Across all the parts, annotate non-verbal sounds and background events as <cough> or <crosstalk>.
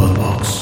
Podbox.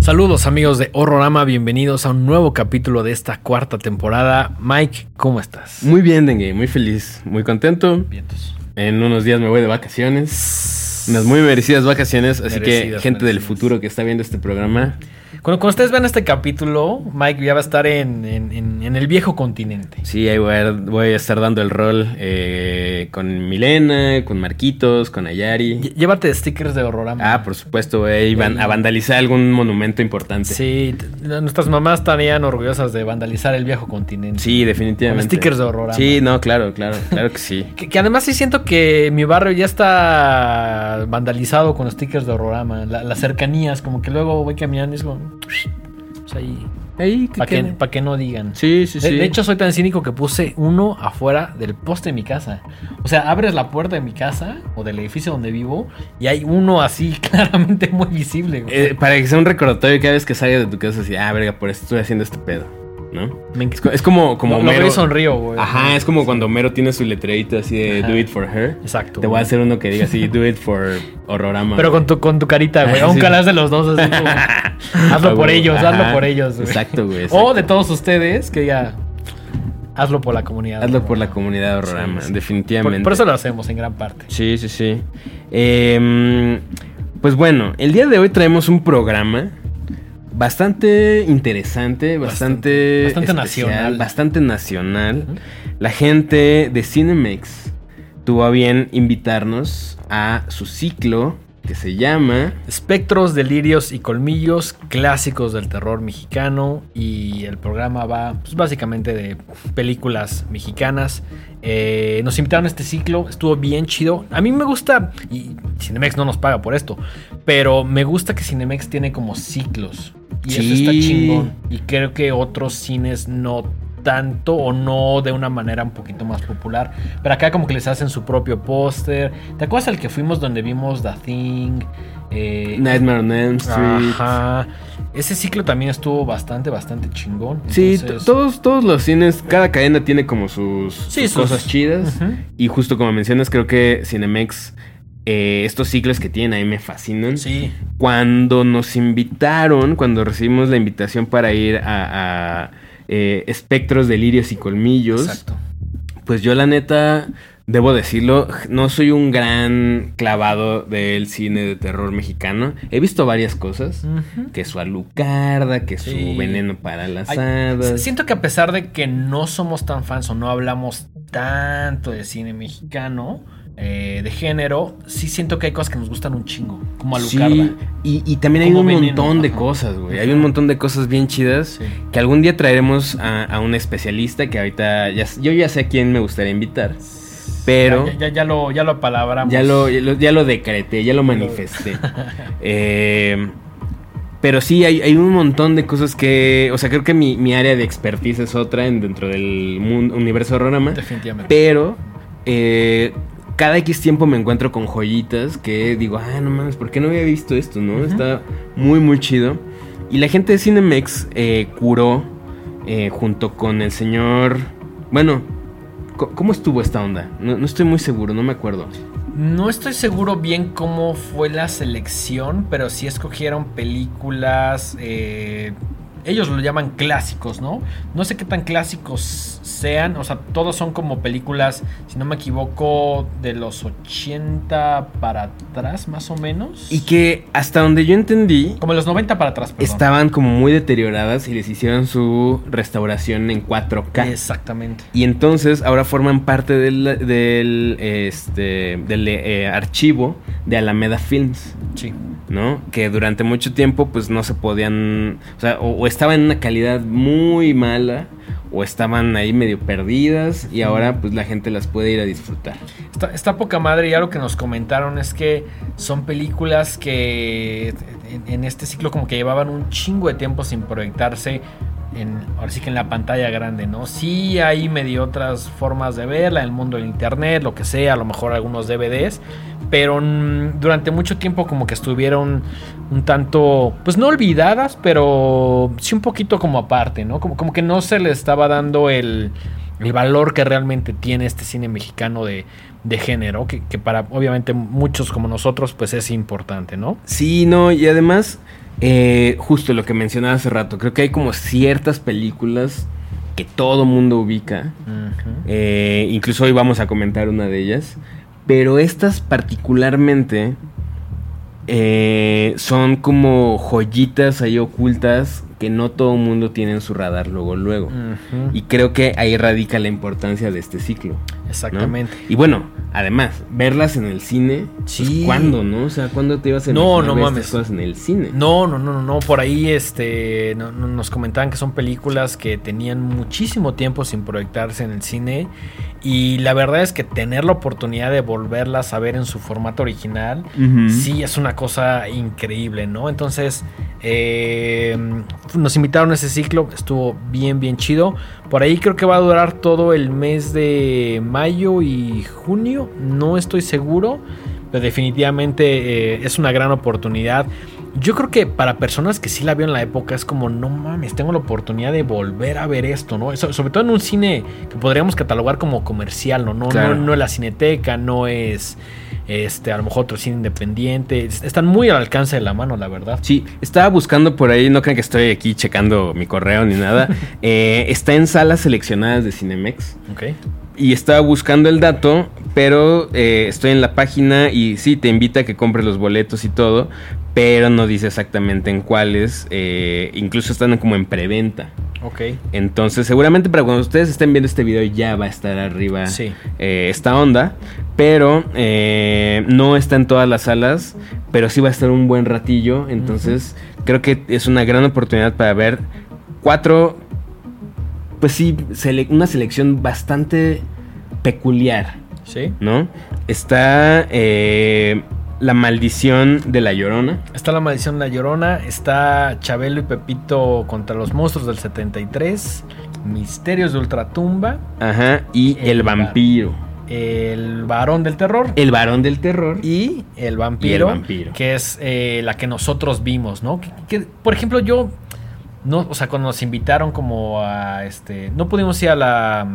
Saludos amigos de Horrorama, bienvenidos a un nuevo capítulo de esta cuarta temporada. Mike, ¿cómo estás? Muy bien, Dengue, muy feliz, muy contento. Vientos. En unos días me voy de vacaciones. Unas muy merecidas vacaciones, así que Merecidas, gente del futuro que está viendo este programa, Cuando, cuando ustedes vean este capítulo, Mike ya va a estar en, en- en- en el viejo continente. sí, ahí voy a, voy a estar dando el rol eh, con Milena, con Marquitos, con Ayari. Llévate stickers de Horrorama. Ah, por supuesto, güey, van a vandalizar algún monumento importante. Sí, nuestras mamás estarían orgullosas de vandalizar el viejo continente. Sí, definitivamente. Con stickers de Horrorama. Sí, no, claro, claro, claro que sí. <laughs> Que, que además sí siento que mi barrio ya está vandalizado con stickers de Horrorama. La- las cercanías, como que luego voy caminando y es como... Pues ahí... Ahí, Para que, pa' que no digan. Sí, sí, De, sí. de hecho, soy tan cínico que puse uno afuera del poste de mi casa. O sea, abres la puerta de mi casa o del edificio donde vivo y hay uno así <laughs> claramente muy visible. Eh, para que sea un recordatorio cada vez que salgas de tu casa, así, ah, verga, por esto estoy haciendo este pedo, ¿no? Es, co- es como, como veo Homero- sonrío, güey. Ajá, es como cuando Homero tiene su letrerito así de Ajá. Do it for her. Exacto. Te voy a hacer uno que diga así, <laughs> Do it for Horrorama. Pero con tu, con tu carita, güey. Ah, Aunque sí. las de los dos, así como, <laughs> hazlo Ah, por ellos, ajá. hazlo por ellos. güey. Exacto, güey, O de todos ustedes, que ya. Hazlo por la comunidad. Hazlo por la comunidad Horrorama, Sí, sí. definitivamente. Por, por eso lo hacemos en gran parte. Sí, sí, sí. Em, pues bueno, el día de hoy traemos un programa bastante interesante, bastante, Bastante- bastante especial, nacional. Bastante nacional. La gente de Cinemex tuvo a bien invitarnos a su ciclo que se llama Espectros, delirios y colmillos clásicos del terror mexicano y el programa va pues, básicamente de películas mexicanas. Eh, nos invitaron a este ciclo, estuvo bien chido. A mí me gusta, y Cinemex no nos paga por esto, pero me gusta que Cinemex tiene como ciclos. Y eso Sí. está chingón. Y creo que otros cines no tanto o no de una manera un poquito más popular. Pero acá como que les hacen su propio póster. ¿Te acuerdas el que fuimos donde vimos The Thing? Eh, Nightmare on Elm Street. Ajá. Ese ciclo también estuvo bastante, bastante chingón. Sí, Entonces- todos, todos los cines, cada cadena tiene como sus, Sí, sus sus- cosas chidas. Y justo como mencionas, creo que Cinemex, eh, estos ciclos que tienen ahí me fascinan. Sí. Cuando nos invitaron, cuando recibimos la invitación para ir a, a, eh, Espectros, Delirios y Colmillos, Exacto. pues yo la neta, debo decirlo, no soy un gran clavado del cine de terror mexicano. He visto varias cosas. Que su alucarda, que su Sí. veneno para las Ay, hadas. Siento que a pesar de que no somos tan fans o no hablamos tanto de cine mexicano, eh, de género, sí siento que hay cosas que nos gustan un chingo. Como Alucarda. Sí, y, y también hay un veneno, montón de cosas, güey. Hay un montón de cosas bien chidas Sí. que algún día traeremos a, a un especialista que ahorita ya, yo ya sé a quién me gustaría invitar. Pero Ya, ya, ya lo, ya lo apalabramos. ya lo, ya lo, ya lo decreté, ya lo manifesté. <laughs> Eh, pero sí, hay, hay un montón de cosas que... O sea, creo que mi, mi área de expertise es otra en, dentro del mundo, universo horrorama. Definitivamente. Pero eh, cada X tiempo me encuentro con joyitas que digo, ah, no mames, ¿por qué no había visto esto, no? Está muy, muy chido. Y la gente de Cinemex eh, curó eh, junto con el señor... Bueno, ¿cómo estuvo esta onda? No, no estoy muy seguro, no me acuerdo. No estoy seguro bien cómo fue la selección, pero sí escogieron películas. eh, ellos lo llaman clásicos, ¿no? No sé qué tan clásicos sean. O sea, todos son como películas, si no me equivoco, de los 80 para atrás, más o menos. Y que hasta donde yo entendí, Como los 90 para atrás, perdón. estaban como muy deterioradas y les hicieron su restauración en 4K. Exactamente. Y entonces ahora forman parte del, del, este, del eh, archivo de Alameda Films, Sí. ¿no? Que durante mucho tiempo pues no se podían, o sea, o, o estaban en una calidad muy mala o estaban ahí medio perdidas y ahora pues la gente las puede ir a disfrutar. Está, está poca madre y algo que nos comentaron es que son películas que en, en este ciclo como que llevaban un chingo de tiempo sin proyectarse en, ahora sí que en la pantalla grande, ¿no? Sí hay medio otras formas de verla, en el mundo del internet, lo que sea, a lo mejor algunos DVDs, pero mm, durante mucho tiempo como que estuvieron un tanto, pues no olvidadas, pero sí un poquito como aparte, ¿no? Como, como que no se le estaba dando el, el valor que realmente tiene este cine mexicano de, de género, que, que, para obviamente muchos como nosotros pues es importante, ¿no? Sí, no, y además eh, justo lo que mencionaba hace rato, creo que hay como ciertas películas que todo mundo ubica. Uh -huh. eh, incluso hoy vamos a comentar una de ellas. Pero estas particularmente eh, son como joyitas ahí ocultas que no todo mundo tiene en su radar luego, luego. Uh -huh. Y creo que ahí radica la importancia de este ciclo. Exactamente. ¿no? Y bueno, además, verlas en el cine, sí. Pues, ¿cuándo, no? O sea, ¿cuándo te ibas a no, no mames. cosas en el cine? No, no, no, no, por ahí este no, no, nos comentaban que son películas que tenían muchísimo tiempo sin proyectarse en el cine y la verdad es que tener la oportunidad de volverlas a ver en su formato original, uh -huh. sí es una cosa increíble, ¿no? Entonces, eh, nos invitaron a ese ciclo, estuvo bien, bien chido. Por ahí creo que va a durar todo el mes de mayo y junio, no estoy seguro, pero definitivamente eh, es una gran oportunidad. Yo creo que para personas que sí la vio en la época es como, no mames, tengo la oportunidad de volver a ver esto, ¿no? Eso, sobre todo en un cine que podríamos catalogar como comercial, ¿no? No, claro. no, no es la cineteca, no es este, a lo mejor otro cine independiente. Están muy al alcance de la mano, la verdad. Sí, estaba buscando por ahí, no crean que estoy aquí checando mi correo ni nada. <laughs> eh, está en salas seleccionadas de Cinemex. Ok. Y estaba buscando el dato, pero eh, estoy en la página y sí, te invita a que compres los boletos y todo, pero no dice exactamente en cuáles. Eh, incluso están como en preventa. Ok. Entonces, seguramente para cuando ustedes estén viendo este video ya va a estar arriba sí. eh, esta onda. Pero eh, no está en todas las salas. Pero sí va a estar un buen ratillo. Entonces, uh -huh. creo que es una gran oportunidad para ver cuatro. Pues sí, sele una selección bastante peculiar. Sí. ¿No? Está. Eh, la maldición de la Llorona. Está la maldición de la Llorona. Está Chabelo y Pepito contra los monstruos del 73. Misterios de Ultratumba. Ajá. Y El, el Vampiro. El varón del terror. El varón del terror. Y el vampiro. Y el vampiro. Que es eh, la que nosotros vimos, ¿no? Que, que, por ejemplo, yo. No, o sea, cuando nos invitaron como a este. No pudimos ir a la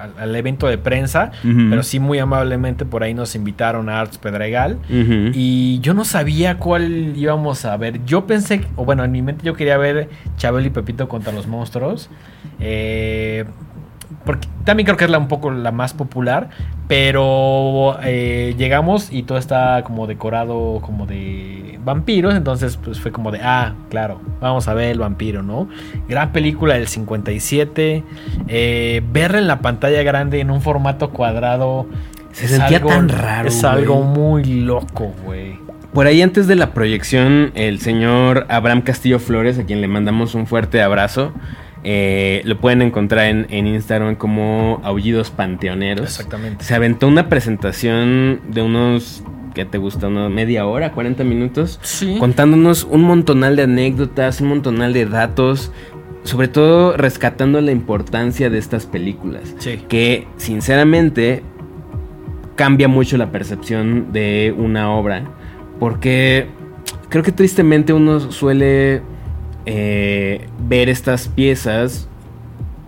al, al, evento de prensa, uh -huh. pero sí muy amablemente por ahí nos invitaron a Arts Pedregal uh -huh. y yo no sabía cuál íbamos a ver. Yo pensé, o bueno, en mi mente yo quería ver Chabelo y Pepito contra los monstruos. Eh, porque también creo que es la, un poco la más popular, pero eh, llegamos y todo está como decorado como de vampiros, entonces pues fue como de, ah, claro, vamos a ver el vampiro, ¿no? Gran película del 57, eh, verla en la pantalla grande en un formato cuadrado. Se sentía algo, tan raro. Es algo muy loco, güey. Por ahí antes de la proyección, el señor Abraham Castillo Flores, a quien le mandamos un fuerte abrazo, eh, lo pueden encontrar en, en, Instagram como Aullidos Panteoneros. Exactamente. Se aventó una presentación de unos. ¿Qué te gusta? ¿Una media hora? ¿40 minutos? Sí. Contándonos un montonal de anécdotas, un montonal de datos. Sobre todo rescatando la importancia de estas películas. Sí. Que, sinceramente, cambia mucho la percepción de una obra. Porque creo que tristemente uno suele eh, ver estas piezas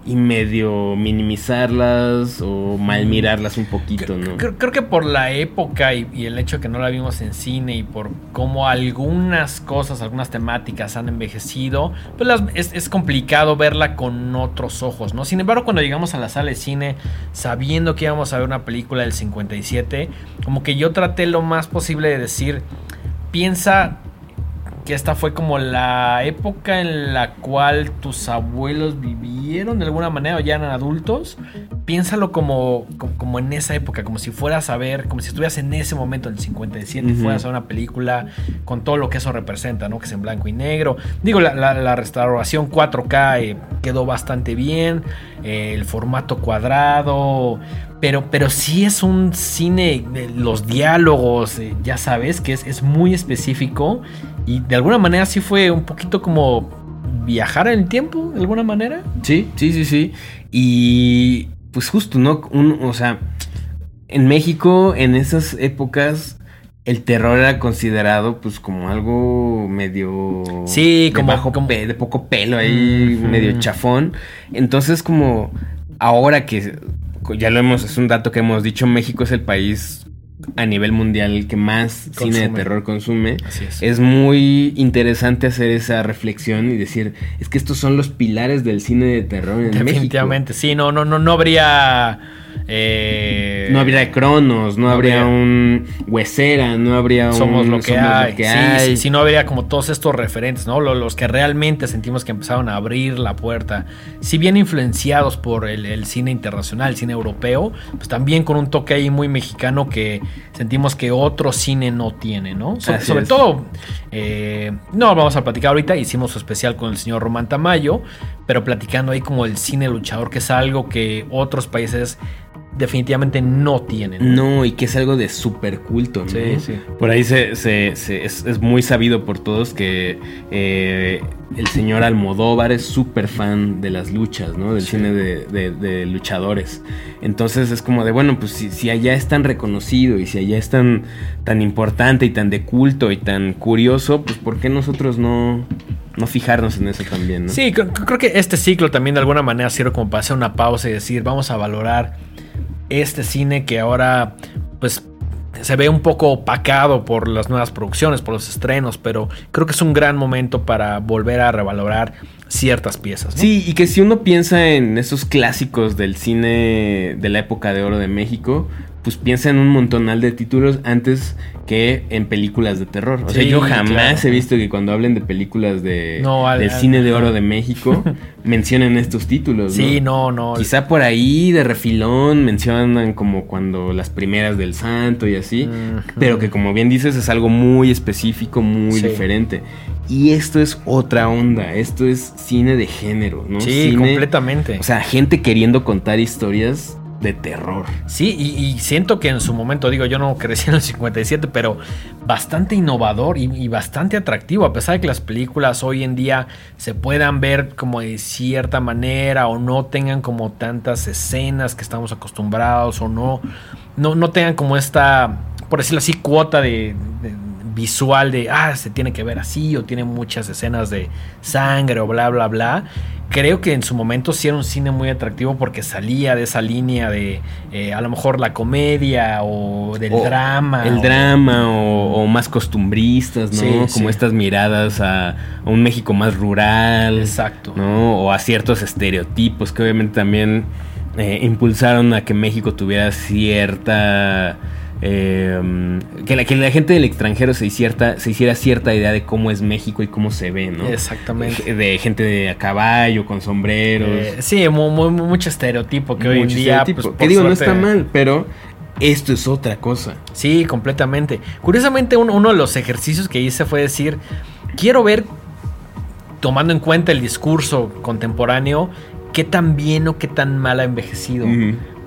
y medio minimizarlas o mal mirarlas un poquito, ¿no? Creo, creo que por la época y, y, el hecho de que no la vimos en cine y por cómo algunas cosas, algunas temáticas han envejecido, pues las, es, es, complicado verla con otros ojos, ¿no? Sin embargo, cuando llegamos a la sala de cine sabiendo que íbamos a ver una película del 57, como que yo traté lo más posible de decir, piensa que esta fue como la época en la cual tus abuelos vivieron de alguna manera o ya eran adultos. Piénsalo como, como, como, en esa época, como si fueras a ver, como si estuvieras en ese momento, en el 57, uh -huh. y fueras a ver una película con todo lo que eso representa, ¿no? Que es en blanco y negro. Digo, la, la, la restauración 4K eh, quedó bastante bien, eh, el formato cuadrado, pero, pero sí es un cine, los diálogos, eh, ya sabes, que es, es muy específico y de alguna manera sí fue un poquito como viajar en el tiempo de alguna manera. Sí, sí, sí, sí. Y pues justo, ¿no? Un, o sea, en México, en esas épocas, el terror era considerado pues como algo medio sí de, como, de poco pelo ahí medio chafón entonces como ahora que ya lo hemos es un dato que hemos dicho México es el país a nivel mundial que más cine de terror consume es. es. muy interesante hacer esa reflexión y decir es que estos son los pilares del cine de terror en definitivamente México. sí no no no no habría eh, no habría Cronos, no, no habría, habría, un Huesera, no habría somos un lo que somos hay. Lo que sí, hay. Sí, sí, no habría como todos estos referentes, ¿no? Los, que realmente sentimos que empezaron a abrir la puerta. Si bien influenciados por el, el, cine internacional, el cine europeo, pues también con un toque ahí muy mexicano que sentimos que otro cine no tiene, ¿no? So, sobre es. todo, eh, no vamos a platicar ahorita, hicimos su especial con el señor Román Tamayo, pero platicando ahí como el cine luchador, que es algo que otros países definitivamente no tienen. ¿no? y que es algo de súper culto, ¿no? Sí, sí. Por ahí se, se, se es, es, muy sabido por todos que eh, el señor Almodóvar es súper fan de las luchas, ¿no? Del sí. cine de, de, de, luchadores. Entonces es como de, bueno, pues si, si, allá es tan reconocido y si allá es tan, tan importante y tan de culto y tan curioso, pues ¿por qué nosotros no, no fijarnos en eso también, ¿no? Sí, creo que este ciclo también de alguna manera sirve como para hacer una pausa y decir, vamos a valorar este cine que ahora pues se ve un poco opacado por las nuevas producciones, por los estrenos, pero creo que es un gran momento para volver a revalorar ciertas piezas. Sí, y que si uno piensa en esos clásicos del cine de la época de oro de México, pues piensa en un montonal de títulos antes que en películas de terror. O Sí, sea, yo jamás claro. he visto que cuando hablen de películas de, No, al- del al- cine de oro de México <laughs> mencionen estos títulos. Sí, ¿no? no, no. Quizá por ahí de refilón mencionan como cuando las primeras del santo y así, pero que como bien dices es algo muy específico, muy Sí. diferente. Y esto es otra onda, esto es cine de género, ¿no? Sí, Cine- completamente. O sea, gente queriendo contar historias de terror. Sí, y, siento que en su momento, digo, yo no crecí en el 57, pero bastante innovador y, bastante atractivo, a pesar de que las películas hoy en día se puedan ver como de cierta manera o no tengan como tantas escenas que estamos acostumbrados o no, no, no tengan como esta, por decirlo así, cuota de- visual de, ah, se tiene que ver así o tiene muchas escenas de sangre o bla, bla, bla. Creo que en su momento sí era un cine muy atractivo porque salía de esa línea de eh, a lo mejor la comedia o del O drama. El o- drama o, o más costumbristas, ¿no? Sí, Como sí. estas miradas a, a un México más rural. Exacto. ¿no? O a ciertos estereotipos que obviamente también eh, impulsaron a que México tuviera cierta... eh, que, la, que la gente del extranjero se, hicierta, se hiciera cierta idea de cómo es México y cómo se ve, ¿no? Exactamente. De gente de a caballo, con sombreros. Eh, sí, mu- mu- mucho estereotipo que hoy en mucho día. estereotipo. pues, que digo, no está mal, pero esto es otra cosa. Sí, completamente. Curiosamente, uno, uno de los ejercicios que hice fue decir, quiero ver, tomando en cuenta el discurso contemporáneo, qué tan bien o qué tan mal ha envejecido.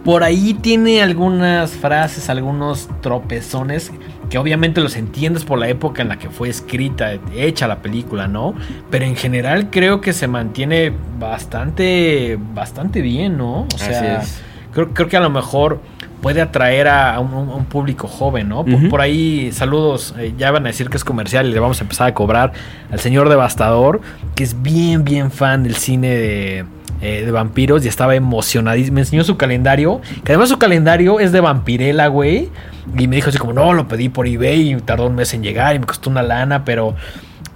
Por ahí tiene algunas frases, algunos tropezones que obviamente los entiendes por la época en la que fue escrita, hecha la película, ¿no? Pero en general creo que se mantiene bastante, bastante bien, ¿no? O Así sea, es. Creo, creo que a lo mejor puede atraer a un, a un público joven, ¿no? Por ahí, saludos, eh, ya van a decir que es comercial y le vamos a empezar a cobrar al señor Devastador, que es bien, bien fan del cine de, eh, de vampiros y estaba emocionadísimo. Me enseñó su calendario, que además su calendario es de vampirela, güey. Y me dijo así como, no, lo pedí por eBay y tardó un mes en llegar y me costó una lana, pero...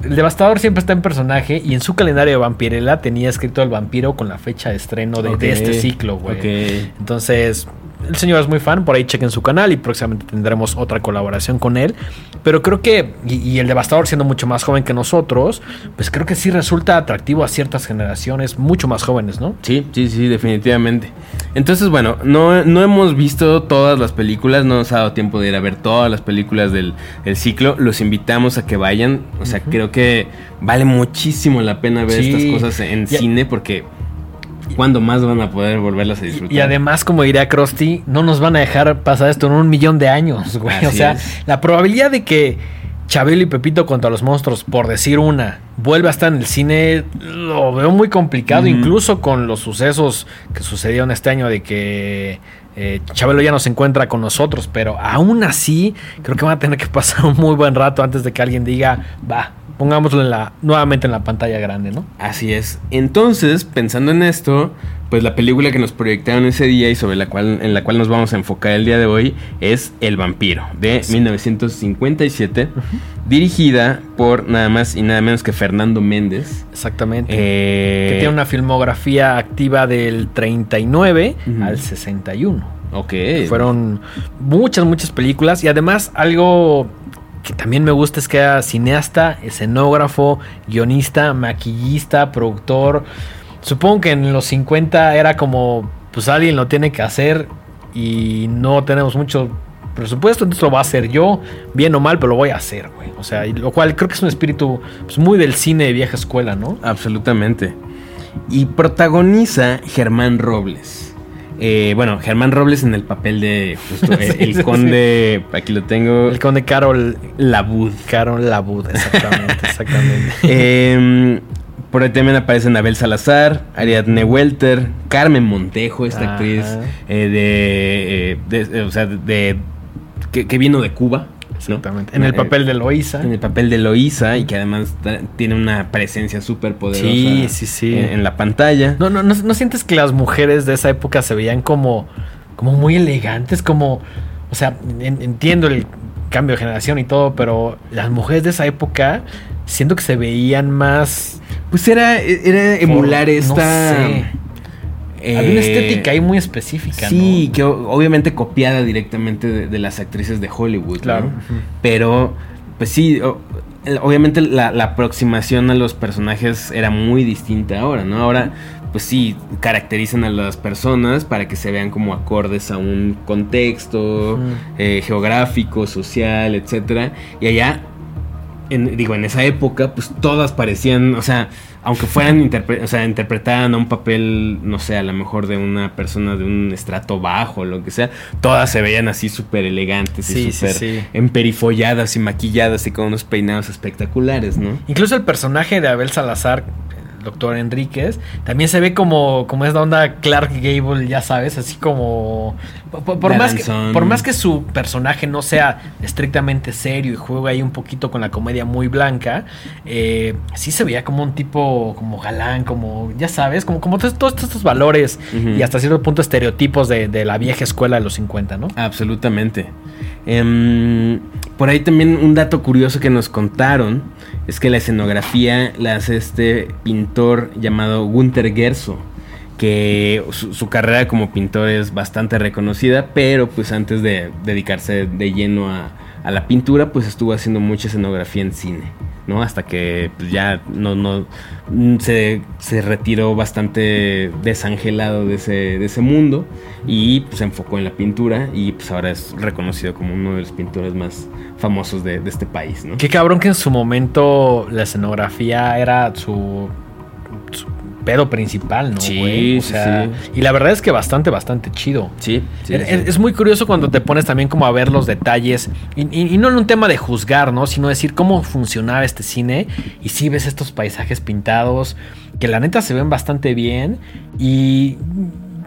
El devastador siempre está en personaje y en su calendario de vampirela tenía escrito el vampiro con la fecha de estreno de, este ciclo, güey. Entonces, el señor es muy fan, por ahí chequen su canal y próximamente tendremos otra colaboración con él. Pero creo que, y, y el devastador siendo mucho más joven que nosotros, pues creo que sí resulta atractivo a ciertas generaciones mucho más jóvenes, ¿no? Sí, sí, sí, definitivamente. Entonces, bueno, no, no hemos visto todas las películas, no nos ha dado tiempo de ir a ver todas las películas del, del ciclo. Los invitamos a que vayan. O sea, creo que vale muchísimo la pena ver Sí. estas cosas en Ya- cine porque ¿cuándo más van a poder volverlas a disfrutar? Y además, como diría Krusty, no nos van a dejar pasar esto en un millón de años, güey. Así o sea, es. la probabilidad de que Chabelo y Pepito contra los monstruos, por decir una, vuelve a estar en el cine, lo veo muy complicado, incluso con los sucesos que sucedieron este año de que eh, Chabelo ya no se encuentra con nosotros, pero aún así creo que van a tener que pasar un muy buen rato antes de que alguien diga, va, pongámoslo en la, nuevamente en la pantalla grande, ¿no? Así es. Entonces, pensando en esto, pues la película que nos proyectaron ese día y sobre la cual, en la cual nos vamos a enfocar el día de hoy es El vampiro, de 1957, dirigida por nada más y nada menos que Fernando Méndez. Exactamente. Eh, que tiene una filmografía activa del 39 Ujú. al 61. Ok. Fueron muchas, muchas películas. Y además, algo que también me gusta es que era cineasta, escenógrafo, guionista, maquillista, productor. Supongo que en los 50 era como, pues alguien lo tiene que hacer y no tenemos mucho presupuesto, entonces lo va a hacer yo, bien o mal, pero lo voy a hacer, güey. O sea, lo cual creo que es un espíritu pues, muy del cine de vieja escuela, ¿no? Absolutamente. Y protagoniza Germán Robles. Eh, bueno, Germán Robles en el papel de justo, <laughs> eh, Sí, el sí, conde, aquí lo tengo, El conde Carol Labud. Carol Labud, exactamente, <laughs> exactamente. Eh, por ahí también aparecen Abel Salazar, Ariadne Welter, Carmen Montejo, esta Ajá. actriz eh, de, eh, de- eh, o sea, de, que, que vino de Cuba, ¿no? Exactamente. En el Eh, papel de Loisa. en el papel de Loisa y que además tiene una presencia súper poderosa Sí, sí, sí. En, en la pantalla. No, no, no, ¿no sientes que las mujeres de esa época se veían como, como muy elegantes, como, o sea, en- entiendo el cambio de generación y todo, pero las mujeres de esa época siento que se veían más. Pues era, era emular esta. No sé. Eh, Había una estética ahí muy específica, Sí, ¿no? que obviamente copiada directamente de, de las actrices de Hollywood. ¿no? Claro. Ujú. Pero, pues sí, obviamente la, la aproximación a los personajes era muy distinta ahora, ¿no? Ahora, pues sí, caracterizan a las personas para que se vean como acordes a un contexto eh, geográfico, social, etcétera. Y allá, en- digo, en esa época, pues todas parecían, o sea, aunque fueran, interpre- o sea, interpretaran a un papel, no sé, a lo mejor de una persona de un estrato bajo, lo que sea, todas se veían así súper elegantes y Sí, súper sí. emperifolladas y maquilladas y con unos peinados espectaculares, ¿no? Incluso el personaje de Abel Salazar, doctor Enríquez, también se ve como, como es la onda Clark Gable, ya sabes, así como... Por, por más que, por más que su personaje no sea estrictamente serio y juega ahí un poquito con la comedia muy blanca, eh, sí se veía como un tipo como galán, como, ya sabes, como, como todos, todos estos valores y hasta cierto punto estereotipos de, de la vieja escuela de los 50, ¿no? Absolutamente. Em, por ahí también un dato curioso que nos contaron es que la escenografía la hace este pintor llamado Gunther Gerso, que su, su carrera como pintor es bastante reconocida, pero pues antes de dedicarse de lleno a, a la pintura, pues estuvo haciendo mucha escenografía en cine. ¿No? Hasta que ya no, no se, se retiró bastante desangelado de ese, de ese mundo y pues, se enfocó en la pintura y pues ahora es reconocido como uno de los pintores más famosos de, este país, ¿no? Qué cabrón que en su momento la escenografía era su pedo principal, ¿no? Sí, güey? O sea, sí. Y la verdad es que bastante, bastante chido. Sí, sí, es, sí. es muy curioso cuando te pones también como a ver los detalles y, y- y no en un tema de juzgar, ¿no? Sino decir cómo funcionaba este cine y sí ves estos paisajes pintados que la neta se ven bastante bien y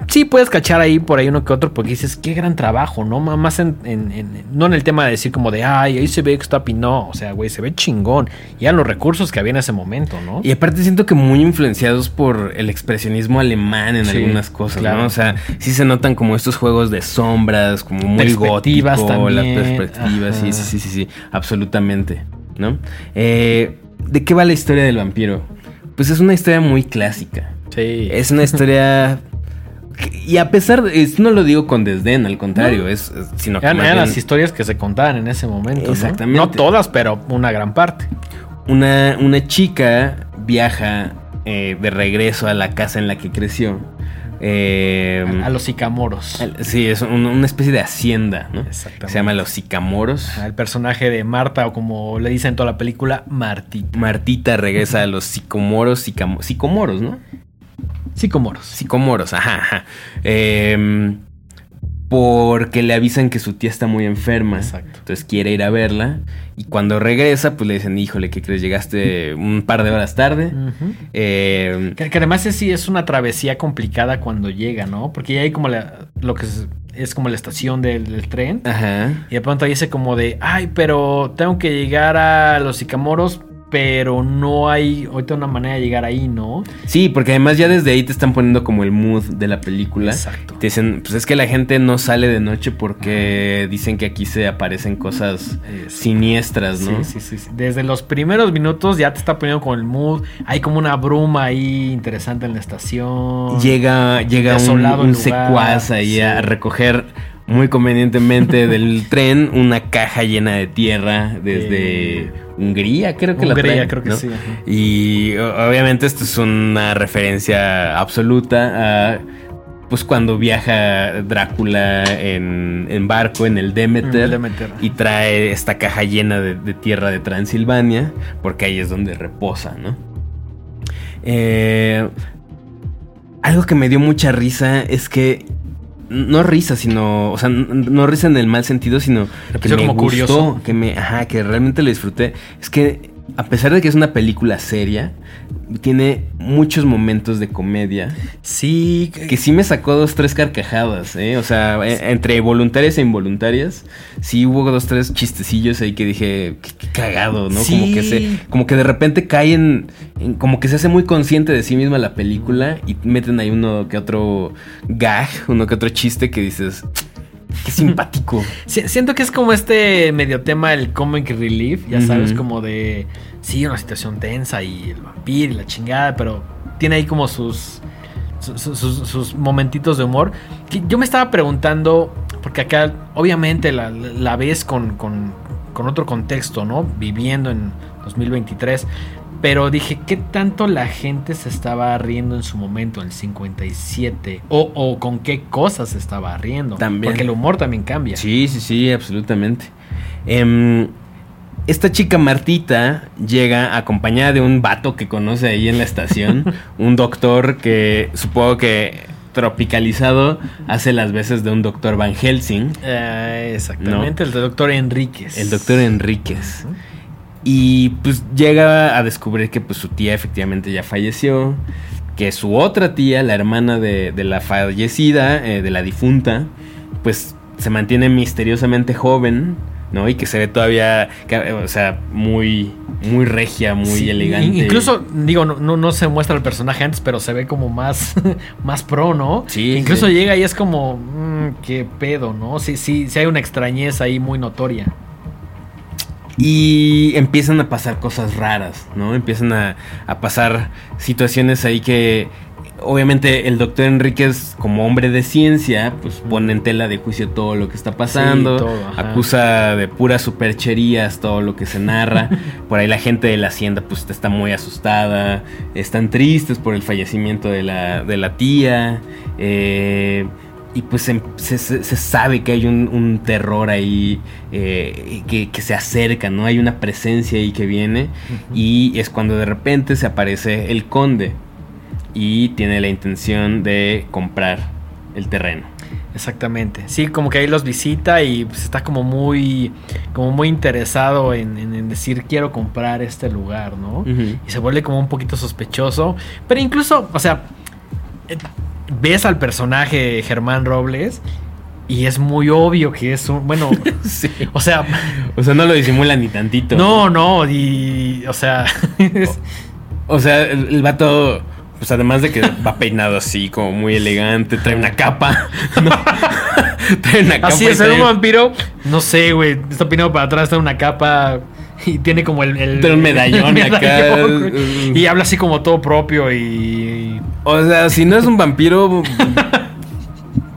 sí puedes cachar ahí por ahí uno que otro porque dices qué gran trabajo, ¿no? Más en, en- en- no en el tema de decir como de ay, ahí se ve que está pinó, o sea, güey, se ve chingón y eran los recursos que había en ese momento, ¿no? Y aparte siento que muy influenciados por el expresionismo alemán en Sí, algunas cosas, claro. ¿no? O sea, sí se notan como estos juegos de sombras, como muy Perspectivas gótico, las también, perspectivas, sí, sí, sí, sí, sí, absolutamente, ¿no? Eh, ¿De qué va la historia del vampiro? Pues es una historia muy clásica. Sí. Es una historia... <laughs> Y a pesar de... Esto no lo digo con desdén, al contrario, es, es- sino que Eran, más eran bien- las historias que se contaban en ese momento. Exactamente. No todas, pero una gran parte. una, una chica viaja eh, de regreso a la casa en la que creció. Eh, A, a los sicamoros. al- sí, es un- una especie de hacienda, ¿no? Exactamente. Se llama Los Sicamoros. El personaje de Marta, o como le dicen en toda la película, Martita. Martita regresa a los Sicomoros, Sicamo- Sicomoros, ¿no? Sicomoros. Sicomoros, ajá, ajá. Eh, porque le avisan que su tía está muy enferma. Exacto. Entonces quiere ir a verla. Y cuando regresa, pues le dicen, híjole, ¿qué crees? Llegaste un par de horas tarde. Eh, Que, que además es, sí es una travesía complicada cuando llega, ¿no? Porque ya hay como la- lo que es, es como la estación del, del tren. ajá. Y de pronto dice como de, ay, pero tengo que llegar a los sicamoros, pero no hay ahorita una manera de llegar ahí, ¿no? Sí, porque además ya desde ahí te están poniendo como el mood de la película. Exacto. Te dicen, pues es que la gente no sale de noche porque dicen que aquí se aparecen cosas sí. siniestras, ¿no? Sí, sí, sí, sí. Desde los primeros minutos ya te está poniendo con el mood. Hay como una bruma ahí interesante en la estación. Llega, llega un, secuaz ahí a recoger muy convenientemente del tren una caja llena de tierra desde Eh, Hungría, creo que la Hungría, traen, creo que ¿no? sí, ajá. Y obviamente esto es una referencia absoluta a pues cuando viaja Drácula en, en barco en el Demeter, En el Demeter. y trae esta caja llena de, de tierra de Transilvania, porque ahí es donde reposa, ¿no? Eh, algo que me dio mucha risa es que no risa, sino, o sea, no risa en el mal sentido, sino que me como gustó, curioso. que me, ajá, que realmente lo disfruté. Es que a pesar de que es una película seria, tiene muchos momentos de comedia Sí, que sí me sacó dos, tres carcajadas, ¿eh? O sea, eh, entre voluntarias e involuntarias, sí hubo dos, tres chistecillos ahí que dije, qué, qué cagado, ¿no? Como que se, como que de repente cae en, en- como que se hace muy consciente de sí misma la película y meten ahí uno que otro gag, uno que otro chiste que dices, qué simpático. <laughs> Si- Siento que es como este medio tema del comic relief, ya sabes, como de, sí, una situación tensa y el vampiro y la chingada, pero tiene ahí como sus, sus, sus- sus momentitos de humor. Yo me estaba preguntando, porque acá obviamente la, la ves con, con, con otro contexto, ¿no? Viviendo en 2023. Pero dije, ¿qué tanto la gente se estaba riendo en su momento, en el 57? O, o con qué cosas se estaba riendo. También. Porque el humor también cambia. Sí, sí, sí, absolutamente. Em, esta chica Martita llega acompañada de un vato que conoce ahí en la estación, <laughs> un doctor que supongo que tropicalizado hace las veces de un doctor Van Helsing, Eh, exactamente, el doctor Enríquez. el doctor Enríquez. Y pues llega a descubrir que pues su tía efectivamente ya falleció, que su otra tía, la hermana de, de la fallecida, eh, de la difunta, pues se mantiene misteriosamente joven, ¿no? Y que se ve todavía, o sea, muy, muy regia, muy Sí, elegante. in- Incluso, digo, no, no, no se muestra el personaje antes, pero se ve como más, <laughs> más pro, ¿no? Sí, Incluso sí. llega y es como, mm, qué pedo, ¿no? Sí, sí, sí hay una extrañeza ahí muy notoria. Y empiezan a pasar cosas raras, ¿no? Empiezan a, a pasar situaciones ahí que obviamente el doctor Enríquez como hombre de ciencia pues pone en tela de juicio todo lo que está pasando, Sí, todo, ajá. acusa de puras supercherías todo lo que se narra, <laughs> por ahí la gente de la hacienda pues está muy asustada, están tristes por el fallecimiento de la, de la tía, eh, y pues em- se, se- se sabe que hay un, un terror ahí eh, que, que se acerca, ¿no? Hay una presencia ahí que viene y es cuando de repente se aparece el conde y tiene la intención de comprar el terreno. Exactamente. Sí, como que ahí los visita y pues, está como muy, como muy interesado en, en- en decir quiero comprar este lugar, ¿no? Y se vuelve como un poquito sospechoso. Pero incluso, o sea, eh, ves al personaje Germán Robles y es muy obvio que es un. Bueno, <laughs> Sí. o sea, O sea, no lo disimula ni tantito. no, no, y. O sea, <laughs> es- O sea, el, el vato, pues además de que va peinado así, como muy elegante, trae una capa. <laughs> ¿no? trae una capa. así es, ser trae- un vampiro. No sé, güey. Está opinado para atrás, trae una capa. <laughs> Y tiene como el. el un medallón el acá. medallón. Y habla así como todo propio y. O sea, si no es un vampiro. <laughs>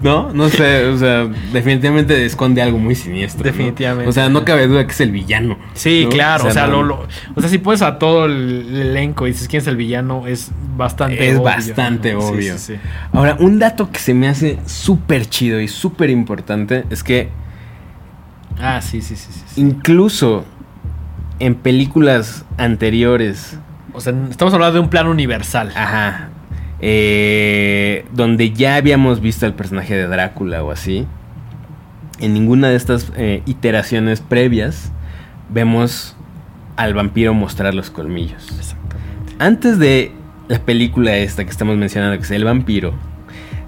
No, no sé, o sea, definitivamente esconde algo muy siniestro. ¿no? Definitivamente. O sea, no cabe duda que es el villano. Sí, ¿no? claro. O sea, no- lo, lo- o sea, si pones a todo el elenco y dices quién es el villano, es bastante Es obvio. bastante Sí, obvio. sí, sí. Ahora, un dato que se me hace súper chido y súper importante es que Ah, sí, sí, sí, sí. incluso en películas anteriores, O sea, estamos hablando de un plan universal. ajá, eh, donde ya habíamos visto al personaje de Drácula o así, en ninguna de estas eh, iteraciones previas vemos al vampiro mostrar los colmillos. Exactamente. Antes de la película esta que estamos mencionando, que es El vampiro,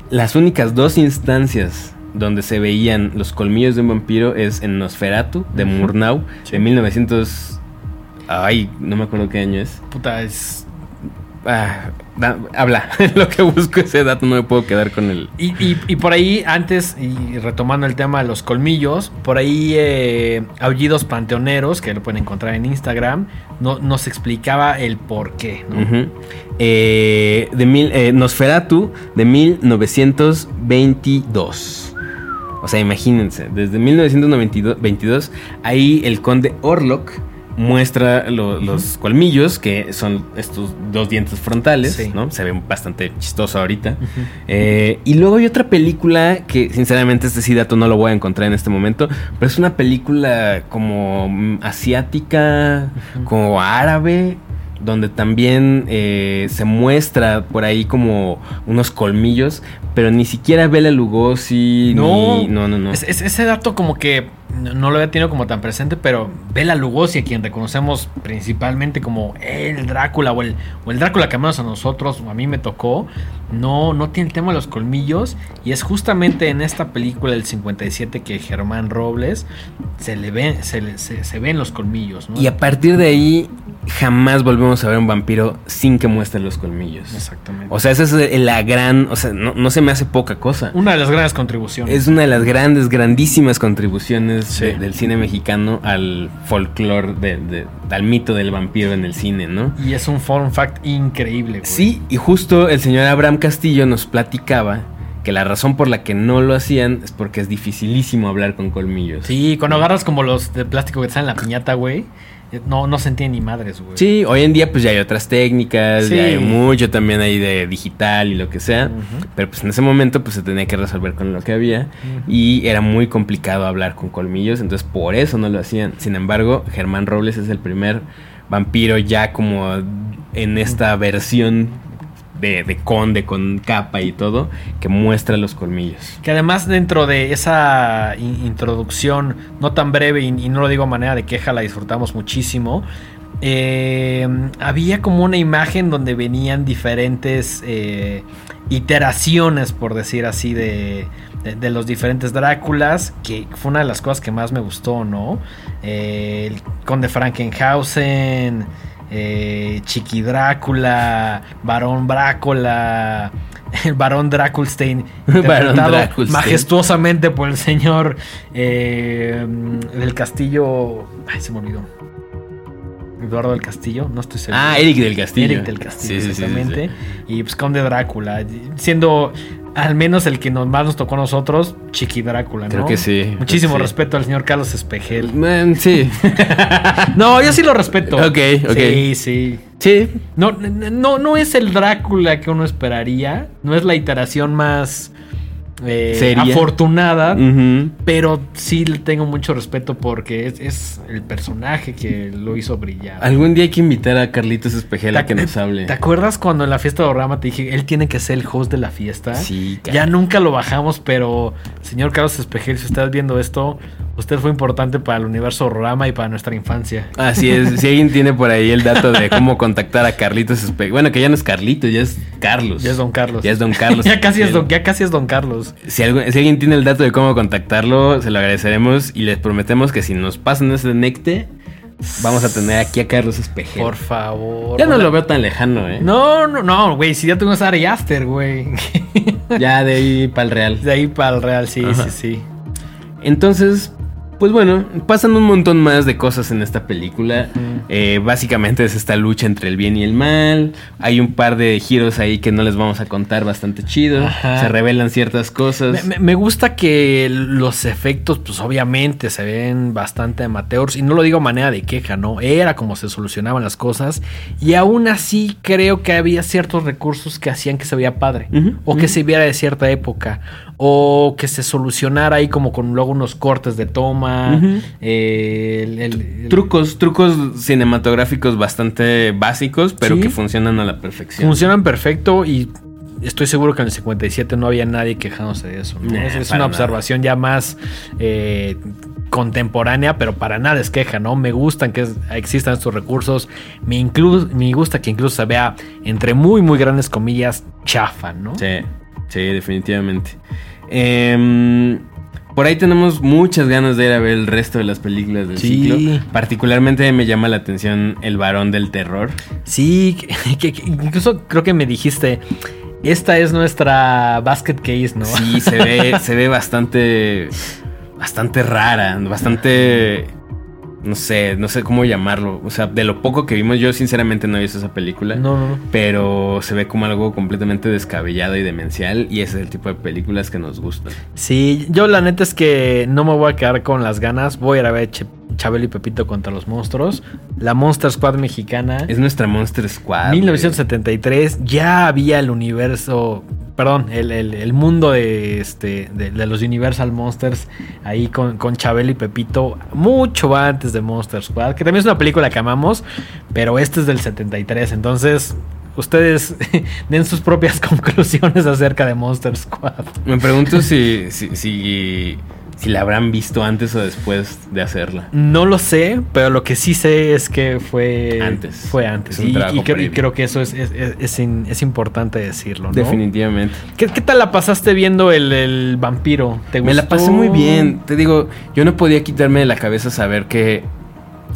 las únicas dos instancias donde se veían los colmillos de un vampiro es en Nosferatu, de. Murnau, Sí. de 1900... Ay, no me acuerdo qué año es. Puta, es. Ah, da- habla, <laughs> lo que busco ese dato, no me puedo quedar con el... Y, y- y por ahí, antes, y retomando el tema de los colmillos, por ahí eh, Aullidos Panteoneros, que lo pueden encontrar en Instagram, no, nos explicaba el por qué. ¿no? Ujú. Eh, de mil, eh, Nosferatu de 1922. O sea, imagínense, desde 1922, ahí el conde Orlok muestra lo- los colmillos, que son estos dos dientes frontales, Sí. ¿no? Se ve bastante chistoso ahorita. Eh, y luego hay otra película que, sinceramente, este sí dato no lo voy a encontrar en este momento, pero es una película como mm, asiática, como árabe, donde también eh, se muestra por ahí como unos colmillos, pero ni siquiera Bela Lugosi, No. ni- no, no, no. Es- es- ese dato como que no, lo había tenido como tan presente, pero Bela Lugosi, a quien reconocemos principalmente como el Drácula o el, o el Drácula que menos a nosotros o a mí me tocó, no, no tiene el tema de los colmillos y es justamente en esta película del 57 que Germán Robles se le ven, se, le- se- se ven los colmillos, ¿no? Y a partir de ahí jamás volvemos a ver un vampiro sin que muestre los colmillos. Exactamente. O sea, esa es la gran, o sea, no, no se me hace poca cosa. Una de las grandes contribuciones. Es una de las grandes, grandísimas contribuciones Sí. de- del cine mexicano al folclore, de, de- al mito del vampiro en el cine, ¿no? Y es un fun fact increíble, güey. Sí, y justo el señor Abraham Castillo nos platicaba que la razón por la que no lo hacían es porque es dificilísimo hablar con colmillos. Sí, cuando agarras como los de plástico que están en la piñata, güey, no, no se entiende ni madres, güey. Sí, hoy en día pues ya hay otras técnicas, Sí. ya hay mucho también ahí de digital y lo que sea. Pero pues en ese momento pues se tenía que resolver con lo que había y era muy complicado hablar con colmillos, entonces por eso no lo hacían. Sin embargo, Germán Robles es el primer vampiro ya como en esta versión de, de conde con capa y todo que muestra los colmillos. Que además dentro de esa in- introducción no tan breve y, no lo digo a manera de queja, la disfrutamos muchísimo. eh, había como una imagen donde venían diferentes eh, iteraciones, por decir así, de, de- de los diferentes Dráculas, que fue una de las cosas que más me gustó, ¿no? Eh, el Conde Frankenhausen, eh, Chiqui Drácula, Barón Drácula, el Barón Draculstein, <laughs> interpretado majestuosamente por el señor eh, del Castillo. Ay, se me olvidó. Eduardo del Castillo, no estoy seguro. Ah, Eric del Castillo. Eric del Castillo, Sí, sí, exactamente. sí. Y pues Conde Drácula, siendo al menos el que nos, más nos tocó a nosotros, Chiqui Drácula, ¿no? Creo que sí. Muchísimo Sí. respeto al señor Carlos Espejel. Man, sí. <laughs> No, yo sí lo respeto. Ok, ok. Sí, sí. sí. No, no, no es el Drácula que uno esperaría. No es la iteración más eh, afortunada. Pero sí le tengo mucho respeto porque es, es el personaje que lo hizo brillar. Algún día hay que invitar a Carlitos Espejel a ¿Te- que nos hable. ¿Te acuerdas cuando en la fiesta de Orama te dije, él tiene que ser el host de la fiesta? Sí, Ya nunca lo bajamos, pero señor Carlos Espejel, si estás viendo esto, usted fue importante para el universo Orama y para nuestra infancia. Así es, si <laughs> alguien tiene por ahí el dato de cómo contactar a Carlitos Espejel. Bueno, que ya no es Carlitos, ya es Carlos. Ya es Don Carlos. Ya es Don Carlos. <laughs> ya, casi es don, ya casi es Don Carlos. Si, algo- si alguien tiene el dato de cómo contactarlo, se lo agradeceremos y les prometemos que si nos pasan ese necte, vamos a tener aquí a Carlos Espejel. Por favor. Ya no lo veo tan lejano, ¿eh? No, no, no, güey. Si ya tuvimos a Ari Aster, güey. Ya de ahí para el Real. De ahí para el Real, sí, Ajá. sí, sí. Entonces, pues bueno, pasan un montón más de cosas en esta película. Eh, básicamente es esta lucha entre el bien y el mal. Hay un par de giros ahí que no les vamos a contar bastante chido. Ajá. Se revelan ciertas cosas. Me, gusta que los efectos, pues obviamente se ven bastante amateurs. Y no lo digo a manera de queja, ¿no? Era como se solucionaban las cosas. Y aún así creo que había ciertos recursos que hacían que se veía padre. O que se viera de cierta época. O que se solucionara ahí como con luego unos cortes de toma. Eh, el- el- el- Trucos, trucos cinematográficos bastante básicos, pero Sí. que funcionan a la perfección. Funcionan perfecto y estoy seguro que en el 57 no había nadie quejándose de eso. ¿no? Nah, es una nada. observación ya más eh, contemporánea, pero para nada es queja, ¿no? Me gustan que es- existan estos recursos. Me, inclu- me gusta que incluso se vea, entre muy, muy grandes comillas, chafa, ¿no? Sí, sí, definitivamente. Em, por ahí tenemos muchas ganas de ir a ver el resto de las películas del Sí. ciclo. Particularmente me llama la atención El varón del terror. Sí, <laughs> que, incluso creo que me dijiste, esta es nuestra basket case, ¿no? Sí, se ve, se ve bastante, bastante rara, bastante, no sé, no sé cómo llamarlo. O sea, de lo poco que vimos, yo sinceramente no he visto esa película. No, no, no. Pero se ve como algo completamente descabellado y demencial. Y ese es el tipo de películas que nos gustan. Sí, yo la neta es que no me voy a quedar con las ganas. Voy a ir a ver Chabelo y Pepito contra los monstruos. La Monster Squad mexicana. Es nuestra Monster Squad. güey. 1973 ya había el universo, perdón, el, el- el mundo de, este, de, de los Universal Monsters ahí con, con Chabelo y Pepito mucho antes de Monster Squad, que también es una película que amamos, pero este es del 73, entonces ustedes <laughs> den sus propias <laughs> conclusiones acerca de Monster Squad. Me pregunto si, si, si, si la habrán visto antes o después de hacerla. No lo sé, pero lo que sí sé es que fue Antes. Fue antes. Y, y creo, y previo. creo que eso es, es, es- importante decirlo, ¿no? Definitivamente. ¿Qué, qué tal la pasaste viendo el, el vampiro? ¿Te Me la gustó? pasé muy bien. Te digo, yo no podía quitarme de la cabeza saber que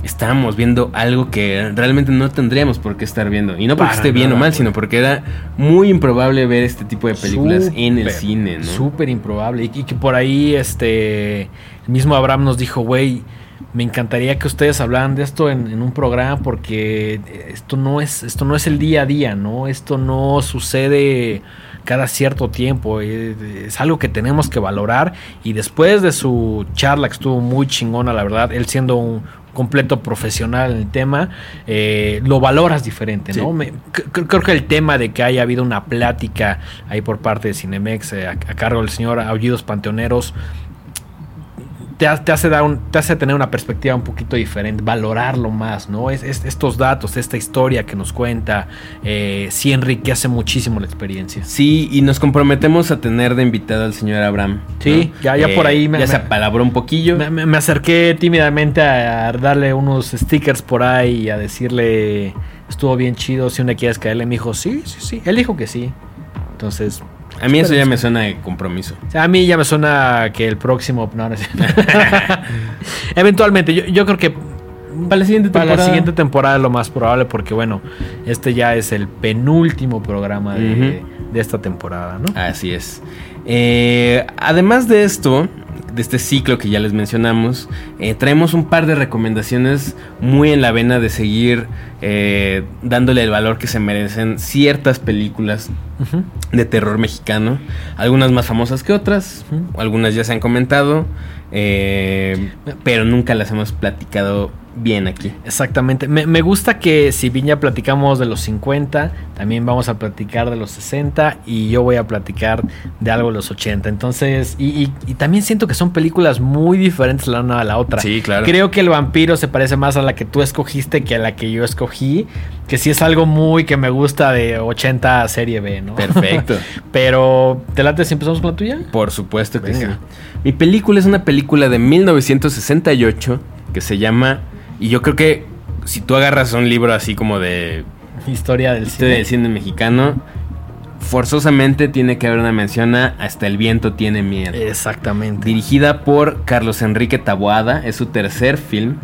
estábamos viendo algo que realmente no tendríamos por qué estar viendo. Y no porque Para esté bien o mal, sino porque era muy improbable ver este tipo de películas en el cine, ¿no? Súper improbable. Y, y que por ahí, este. El mismo Abraham nos dijo, güey. Me encantaría que ustedes hablaran de esto en, en un programa porque esto no es esto no es el día a día, ¿no? Esto no sucede cada cierto tiempo. Es, es algo que tenemos que valorar. Y después de su charla que estuvo muy chingona, la verdad, él siendo un completo profesional en el tema, eh, lo valoras diferente, ¿no? Sí. Me- cre- creo que el tema de que haya habido una plática ahí por parte de Cinemex eh, a, a cargo del señor Aullidos Panteoneros te, ha- te hace dar un- te hace tener una perspectiva un poquito diferente, valorarlo más, ¿no? Es, es- estos datos, esta historia que nos cuenta, eh, sí enriquece muchísimo la experiencia. Sí, y nos comprometemos a tener de invitado al señor Abraham. Sí, ya- ya por ahí me- ya se apalabró un poquillo. Me, me- me acerqué tímidamente a darle unos stickers por ahí y a decirle, estuvo bien chido, si una quieres caerle, me dijo, sí, sí, sí, él dijo que sí. Entonces, a mí eso ya me suena de compromiso. O sea, a mí ya me suena que el próximo. No, no es- <laughs> Eventualmente, yo, yo creo que. Para la siguiente Para la temporada. siguiente temporada es lo más probable, porque bueno, este ya es el penúltimo programa de esta temporada, ¿no? Así es. Eh, además de esto, de este ciclo que ya les mencionamos, eh, traemos un par de recomendaciones muy en la vena de seguir eh, dándole el valor que se merecen ciertas películas de terror mexicano. Algunas más famosas que otras, algunas ya se han comentado, eh, pero nunca las hemos platicado bien aquí. Exactamente. Me, me gusta que si bien ya platicamos de los 50, también vamos a platicar de los 60 y yo voy a platicar de algo de los 80. Entonces, y, y- y también siento que son películas muy diferentes la una a la otra. Sí, claro. Creo que el vampiro se parece más a la que tú escogiste que a la que yo escogí. Que sí es algo muy que me gusta de 80 serie B, ¿no? Perfecto. <laughs> Pero, ¿te late si empezamos con la tuya? Por supuesto que Venga. sí. Mi película es una película de 1968 que se llama. Y yo creo que si tú agarras un libro así como de Historia del historia cine. del cine mexicano, forzosamente tiene que haber una mención a Hasta el viento tiene miedo. Exactamente. Dirigida por Carlos Enrique Taboada, es su tercer film.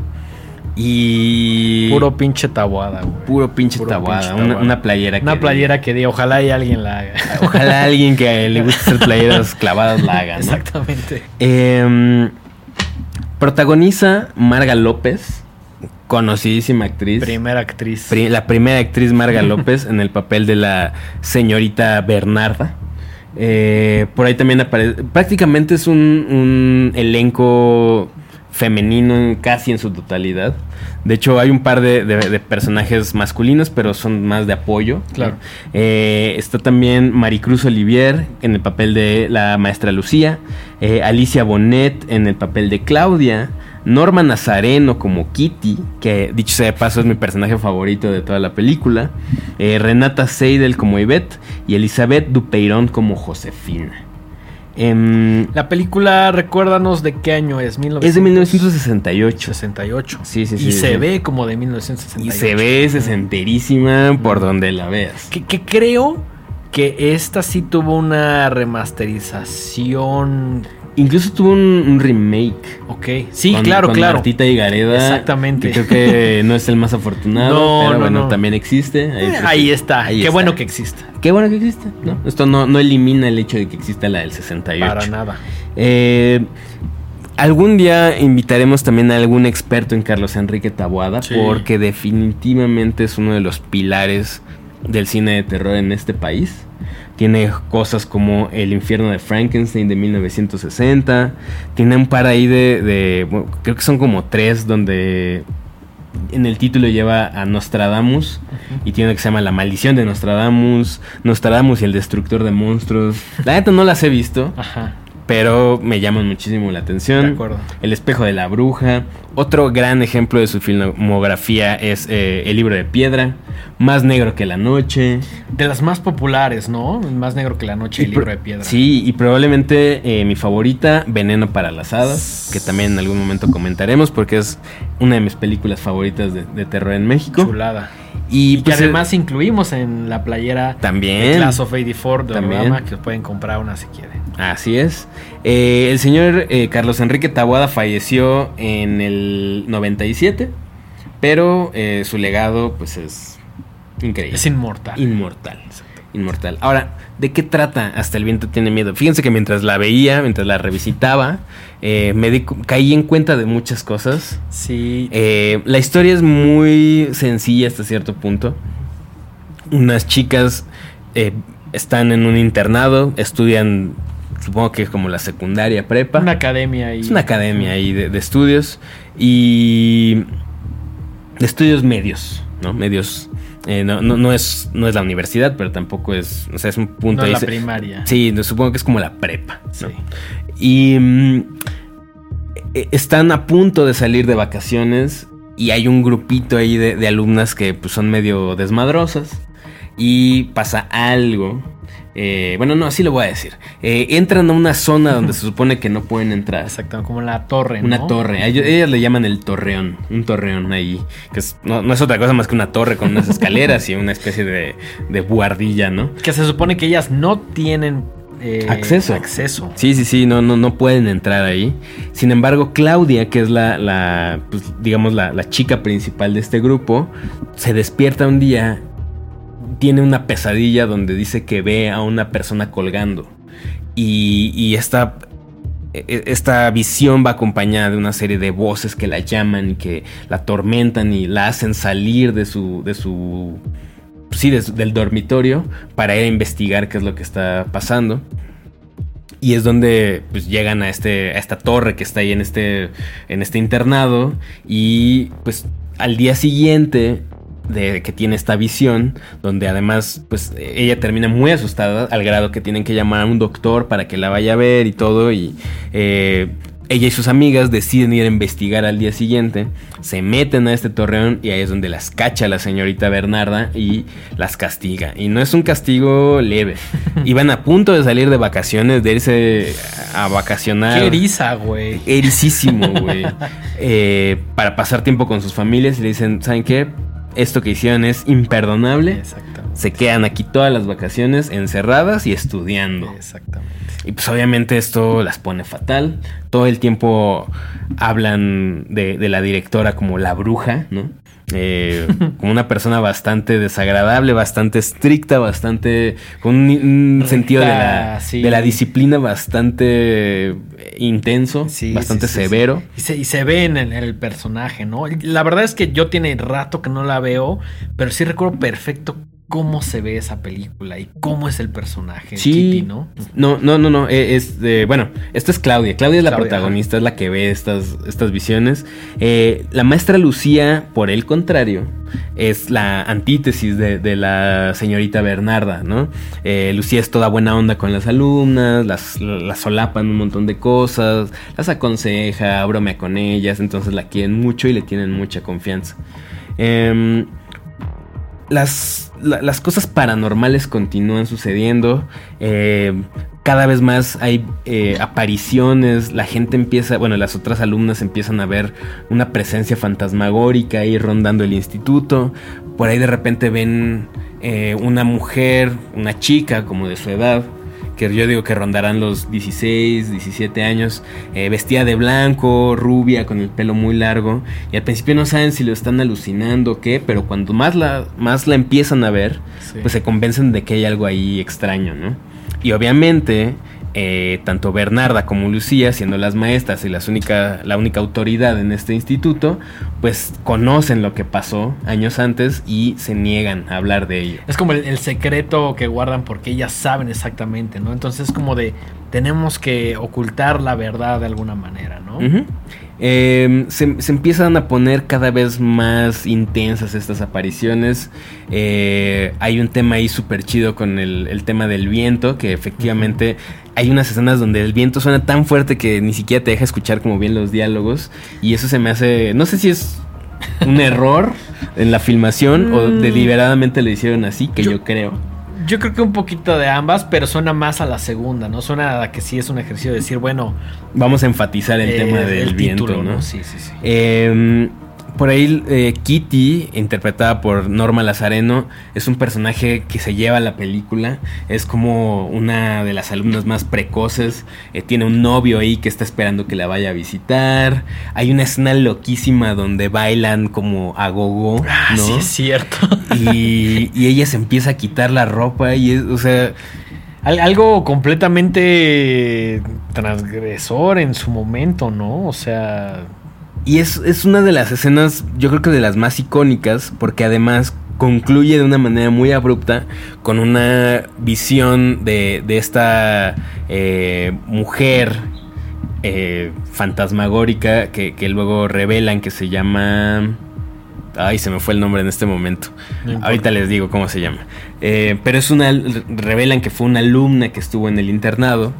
Y. Puro pinche tabuada, güey. puro pinche puro Taboada. pinche Una, tabuada. una playera que. Una playera que diga, ojalá y alguien la haga. <laughs> Ojalá alguien que le guste hacer playeras <laughs> clavadas la haga, ¿no? Exactamente. Eh, protagoniza Marga López, conocidísima actriz. Primera actriz. Pri- la primera actriz Marga <laughs> López en el papel de la señorita Bernarda. Eh, por ahí también aparece. Prácticamente es un, un elenco femenino casi en su totalidad. De hecho, hay un par de, de- de personajes masculinos, pero son más de apoyo. Claro. Eh, está también Maricruz Olivier en el papel de la maestra Lucía. eh, Alicia Bonet en el papel de Claudia. Norma Nazareno como Kitty, que dicho sea de paso es mi personaje favorito de toda la película, eh, Renata Seidel como Yvette y Elizabeth Dupeyron como Josefina. Em, la película, recuérdanos de qué año es. Es de 1968. 68. Sí, sí, sí. Y se ve como de 1968. Y se ve sesenterísima por donde la veas. Que, que creo que esta sí tuvo una remasterización Incluso tuvo un, remake. Ok. Sí, claro, claro. Martita y Gareda. Exactamente. creo que <laughs> no es el más afortunado. No, pero bueno, también existe. Ahí, eh, está. Qué bueno que exista. Qué bueno que existe. ¿no? Esto no, no elimina el hecho de que exista la del 68. Para nada. Eh, algún día invitaremos también a algún experto en Carlos Enrique Taboada. Porque definitivamente es uno de los pilares del cine de terror en este país. Tiene cosas como El infierno de Frankenstein de 1960. Tiene un par ahí de, creo que son como tres donde en el título lleva a Nostradamus y tiene que se llama La maldición de Nostradamus, Nostradamus y el destructor de monstruos. La neta no las he visto. Ajá pero me llaman muchísimo la atención. De acuerdo. El espejo de la bruja. Otro gran ejemplo de su filmografía es eh, El libro de piedra. Más negro que la noche. De las más populares, ¿no? Más negro que la noche y El libro de piedra. Sí, y probablemente eh, mi favorita, Veneno para las hadas, que también en algún momento comentaremos porque es una de mis películas favoritas de, terror en México. Chulada. Y, pues, además incluimos en la playera también, de Class of 84 de también. que pueden comprar una si quieren. Así es. Eh, el señor eh, Carlos Enrique Tabuada falleció en el 97, pero eh, su legado pues es increíble. Es inmortal. Inmortal. Inmortal. Ahora, ¿de qué trata Hasta el viento tiene miedo? Fíjense que mientras la veía, mientras la revisitaba, me caí en cuenta de muchas cosas. Sí. la historia es muy sencilla hasta cierto punto. Unas chicas están en un internado, estudian supongo que es como la secundaria prepa. Una academia ahí. Es una academia ahí de, estudios y de estudios medios, ¿no? Medios. Eh, no, no, es, no es la universidad, pero tampoco es. O sea, es un punto no ahí. la primaria. Sí, supongo que es como la prepa. Sí. Y mm, e, están a punto de salir de vacaciones y hay un grupito ahí de, de alumnas que pues, son medio desmadrosas y pasa algo eh, bueno, no, así lo voy a decir. Eh, entran a una zona donde se supone que no pueden entrar. Exacto, como la torre, ¿no? Una torre. Ellos, le llaman el torreón. Un torreón ahí. Que no, es otra cosa más que una torre con unas escaleras y una especie de, de buhardilla, ¿no? Que se supone que ellas no tienen eh, acceso. Acceso. Sí, sí, sí, no, no, no pueden entrar ahí. Sin embargo, Claudia, que es la, la pues, digamos, la, la, chica principal de este grupo, se despierta un día tiene una pesadilla donde dice que ve a una persona colgando. Y, esta, e, e, esta visión va acompañada de una serie de voces que la llaman y que la atormentan y la hacen salir de su. de su. sí, del dormitorio para ir a investigar qué es lo que está pasando. Y es donde pues, llegan a, este, a esta torre que está ahí en este, en este internado. Y pues al día siguiente de que tiene esta visión, donde además, pues ella termina muy asustada al grado que tienen que llamar a un doctor para que la vaya a ver y todo, y eh, ella y sus amigas deciden ir a investigar al día siguiente, se meten a este torreón y ahí es donde las cacha la señorita Bernarda y las castiga. Y no es un castigo leve. <laughs> Iban a punto de salir de vacaciones, de irse a vacacionar. Qué eriza, güey. Ericísimo, güey. <laughs> Eh, para pasar tiempo con sus familias y le dicen, ¿saben qué? Esto que hicieron es imperdonable. Exacto. Se quedan aquí todas las vacaciones encerradas y estudiando. Exactamente. Y pues obviamente esto las pone fatal. Todo el tiempo hablan de, de la directora como la bruja, ¿no? Eh, <laughs> como una persona bastante desagradable, bastante estricta, bastante. con un, sentido de la, de la, disciplina bastante intenso, bastante severo. Y se, y se, ve en el, personaje, ¿no? La verdad es que yo tiene rato que no la veo, pero sí recuerdo perfecto cómo se ve esa película y cómo es el personaje. Sí. Kitty, ¿no? No, no, no, no. eh, Es, eh, bueno, esto es Claudia. Claudia es la Claudia, protagonista, es la que ve estas, estas visiones. Eh, la maestra Lucía, por el contrario, es la antítesis de, de la señorita Bernarda, ¿no? Eh, Lucía es toda buena onda con las alumnas, las, las solapan un montón de cosas, las aconseja, bromea con ellas, entonces la quieren mucho y le tienen mucha confianza. Em, las, la- las cosas paranormales continúan sucediendo. eh, cada vez más hay eh, apariciones. La gente empieza, bueno, las otras alumnas empiezan a ver una presencia fantasmagórica ahí rondando el instituto. Por ahí de repente ven eh, una mujer, una chica como de su edad. Que yo digo que rondarán los 16, 17 años, eh, vestida de blanco, rubia, con el pelo muy largo. Y al principio no saben si lo están alucinando o qué, pero cuando más la, más la empiezan a ver, Sí. pues se convencen de que hay algo ahí extraño, ¿no? Y obviamente, eh, tanto Bernarda como Lucía, siendo las maestras y las única, la única autoridad en este instituto, pues conocen lo que pasó años antes y se niegan a hablar de ello. Es como el, el secreto que guardan porque ellas saben exactamente, ¿no? Entonces es como de tenemos que ocultar la verdad de alguna manera, ¿no? Eh, se, se empiezan a poner cada vez más intensas estas apariciones. Eh, hay un tema ahí súper chido con el, el tema del viento, que efectivamente hay unas escenas donde el viento suena tan fuerte que ni siquiera te deja escuchar como bien los diálogos. Y eso se me hace, no sé si es un <laughs> error en la filmación o Mm. deliberadamente lo hicieron así, que Yo- yo, creo. Yo creo que un poquito de ambas, pero suena más a la segunda, ¿no? Suena a que sí es un ejercicio de decir, bueno, Vamos a enfatizar el eh, tema del el viento, título, ¿no? Sí, sí, sí. Eh, por ahí eh, Kitty, interpretada por Norma Lazareno, es un personaje que se lleva a la película. Es como una de las alumnas más precoces. Eh, tiene un novio ahí que está esperando que la vaya a visitar. Hay una escena loquísima donde bailan como a gogo, Ah, ¿no? sí es cierto. y, y ella se empieza a quitar la ropa y es, o sea, Al- algo completamente transgresor en su momento, ¿no? O sea, Y es, es una de las escenas, yo creo que de las más icónicas, porque además concluye de una manera muy abrupta con una visión de, de esta eh, mujer eh, fantasmagórica que, que luego revelan que se llama... Ay, se me fue el nombre en este momento. no. Ahorita les digo cómo se llama. Eh, pero es una. Revelan que fue una alumna que estuvo en el internado.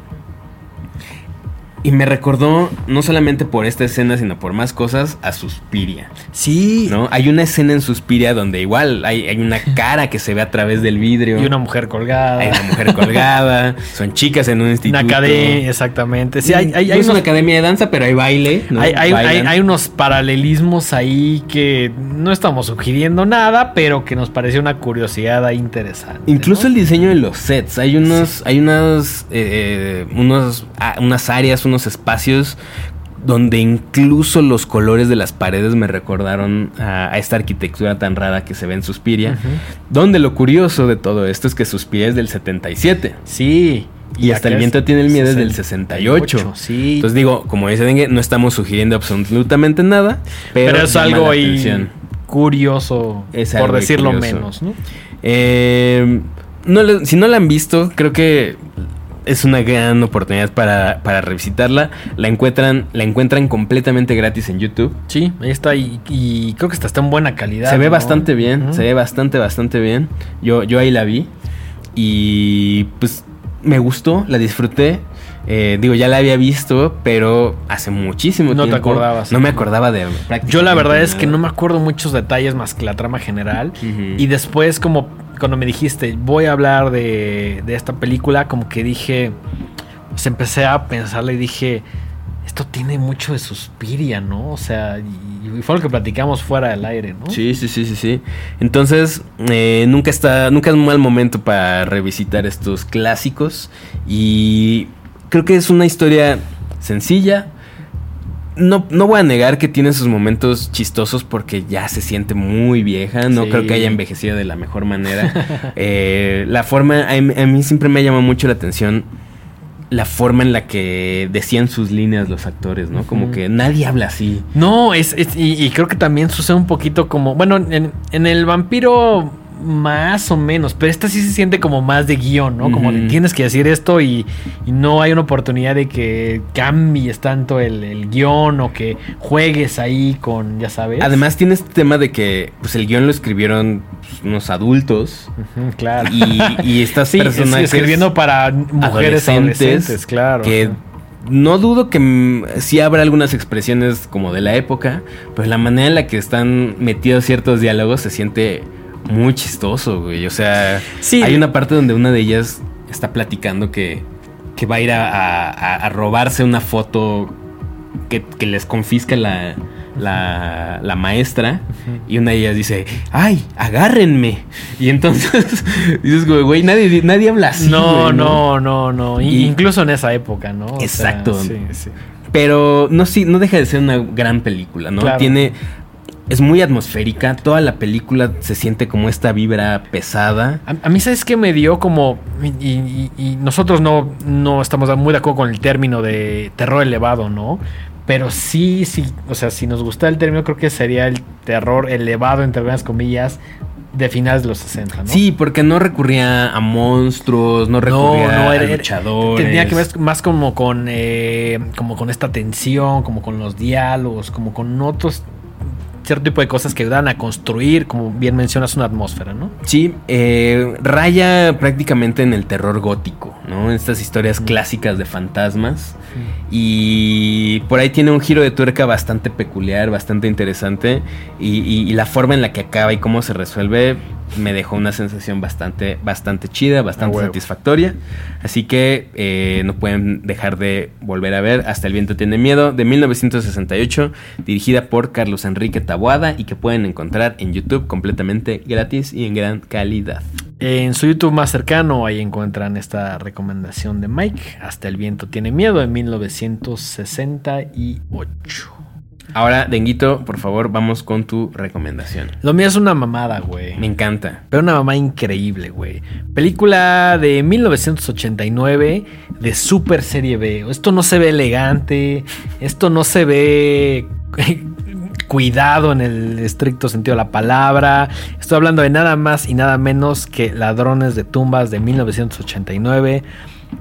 Y me recordó, no solamente por esta escena, sino por más cosas, a Suspiria. Sí. ¿No? Hay una escena en Suspiria donde igual hay, hay una <laughs> cara que se ve a través del vidrio. Y una mujer colgada. Hay una mujer colgada. <laughs> son chicas en un instituto. Una academia, exactamente. Sí, hay, hay, No hay es una academia de danza, pero hay baile. ¿no? hay, unos paralelismos ahí que no estamos sugiriendo nada, pero que nos pareció una curiosidad ahí interesante. Incluso ¿no? el diseño de los sets. Hay unos, hay unas, eh, unos, ah, unas áreas, unos espacios donde incluso los colores de las paredes me recordaron a, a esta arquitectura tan rara que se ve en Suspiria. Donde lo curioso de todo esto es que Suspiria es del 77. Sí. Y hasta el viento tiene el miedo es del 68. Sí. Entonces digo, como dice Dengue, no estamos sugiriendo absolutamente nada, pero, pero, es algo ahí curioso, Es por algo decirlo curioso. menos, ¿no? Eh, no le- si no la han visto, creo que es una gran oportunidad para, para revisitarla. La encuentran, la encuentran completamente gratis en YouTube. Sí, ahí está y, y creo que está, está en buena calidad. Se ve ¿no? bastante bien, se ve bastante, bastante bien. Yo, yo ahí la vi y pues me gustó, la disfruté. Eh, digo, ya la había visto, pero hace muchísimo No te tiempo. acordabas. No me acordaba de Yo la verdad es que no me acuerdo muchos detalles más que la trama general. Y después, como cuando me dijiste, voy a hablar de, de esta película, como que dije, pues empecé a pensarla y dije, esto tiene mucho de Suspiria, ¿no? O sea, y, fue lo que platicamos fuera del aire, ¿no? Sí, sí, sí, sí, sí. Entonces, eh, nunca está, nunca es un mal momento para revisitar estos clásicos. Y creo que es una historia sencilla. No, no voy a negar que tiene sus momentos chistosos porque ya se siente muy vieja. No Sí. creo que haya envejecido de la mejor manera. <laughs> Eh, la forma, a mí, a mí siempre me llama mucho la atención la forma en la que decían sus líneas los actores, ¿no? Como que nadie habla así. No, es, es- y, y creo que también sucede un poquito como, bueno, en, en el vampiro más o menos, pero esta sí se siente como más de guion, ¿no? Como de tienes que decir esto y, no hay una oportunidad de que cambies tanto el, guion o que juegues ahí con, ya sabes. Además tiene este tema de que pues el guion lo escribieron pues, unos adultos. claro. Y, y estas <laughs> sí, escribiendo para mujeres adolescentes, claro. Que no dudo que sí habrá algunas expresiones como de la época, pero la manera en la que están metidos ciertos diálogos se siente muy chistoso, güey. O sea, hay una parte donde una de ellas está platicando que, que va a ir a, robarse una foto que, que les confisca la, la, la maestra y una de ellas dice, ay, agárrenme. Y entonces <laughs> dices, güey, nadie, nadie habla así. No, no, no, no, Incluso en esa época, ¿no? exacto. Pero no, sí, no deja de ser una gran película, ¿no? Tiene es muy atmosférica. Toda la película se siente como esta vibra pesada. A, mí, ¿sabes qué me dio? Como. Y, y, nosotros no, no estamos muy de acuerdo con el término de terror elevado, ¿no? Pero sí, sí, o sea, si nos gusta el término, creo que sería el terror elevado, entre algunas comillas, de finales de los 60, ¿no? Sí, porque no recurría a monstruos, no recurría a luchadores. Tenía que ver más como con, eh, como con esta tensión, como con los diálogos, como con otros cierto tipo de cosas que ayudan a construir, como bien mencionas, una atmósfera, ¿no? Sí, eh, raya prácticamente en el terror gótico, ¿no? Estas historias clásicas de fantasmas. Y por ahí tiene un giro de tuerca bastante peculiar, bastante interesante. Y, la forma en la que acaba y cómo se resuelve me dejó una sensación bastante, bastante chida, bastante satisfactoria. Así que eh, no pueden dejar de volver a ver Hasta el viento tiene miedo de 1968, dirigida por Carlos Enrique Taboada y que pueden encontrar en YouTube completamente gratis y en gran calidad. En su YouTube más cercano ahí encuentran esta recomendación de Mike, Hasta el viento tiene miedo, en 1968. Ahora, Denguito, por favor, vamos con tu recomendación. Lo mío es una mamada, güey. Me encanta. Pero una mamada increíble, güey. Película de 1989 de super serie B. Esto no se ve elegante, esto no se ve cuidado en el estricto sentido de la palabra. Estoy hablando de nada más y nada menos que Ladrones de Tumbas de 1989.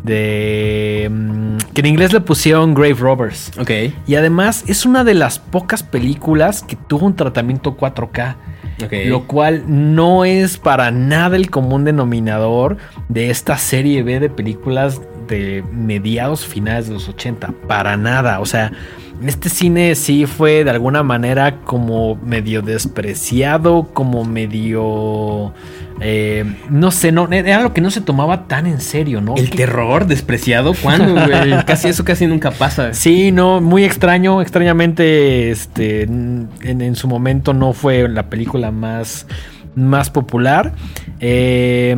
De. Mm, que en inglés le pusieron Grave Robbers. Ok. Y además es una de las pocas películas que tuvo un tratamiento 4K. Lo cual no es para nada el común denominador de esta serie B de películas de mediados finales de los 80. Para nada. O sea, este cine sí fue de alguna manera como medio despreciado, como medio... Eh, no sé, no, era lo que no se tomaba tan en serio, ¿no? ¿El terror despreciado? ¿Cuándo, güey? <laughs> casi eso casi nunca pasa. Sí, no, muy extraño. Extrañamente, este, en, su momento no fue la película más, más popular. Eh,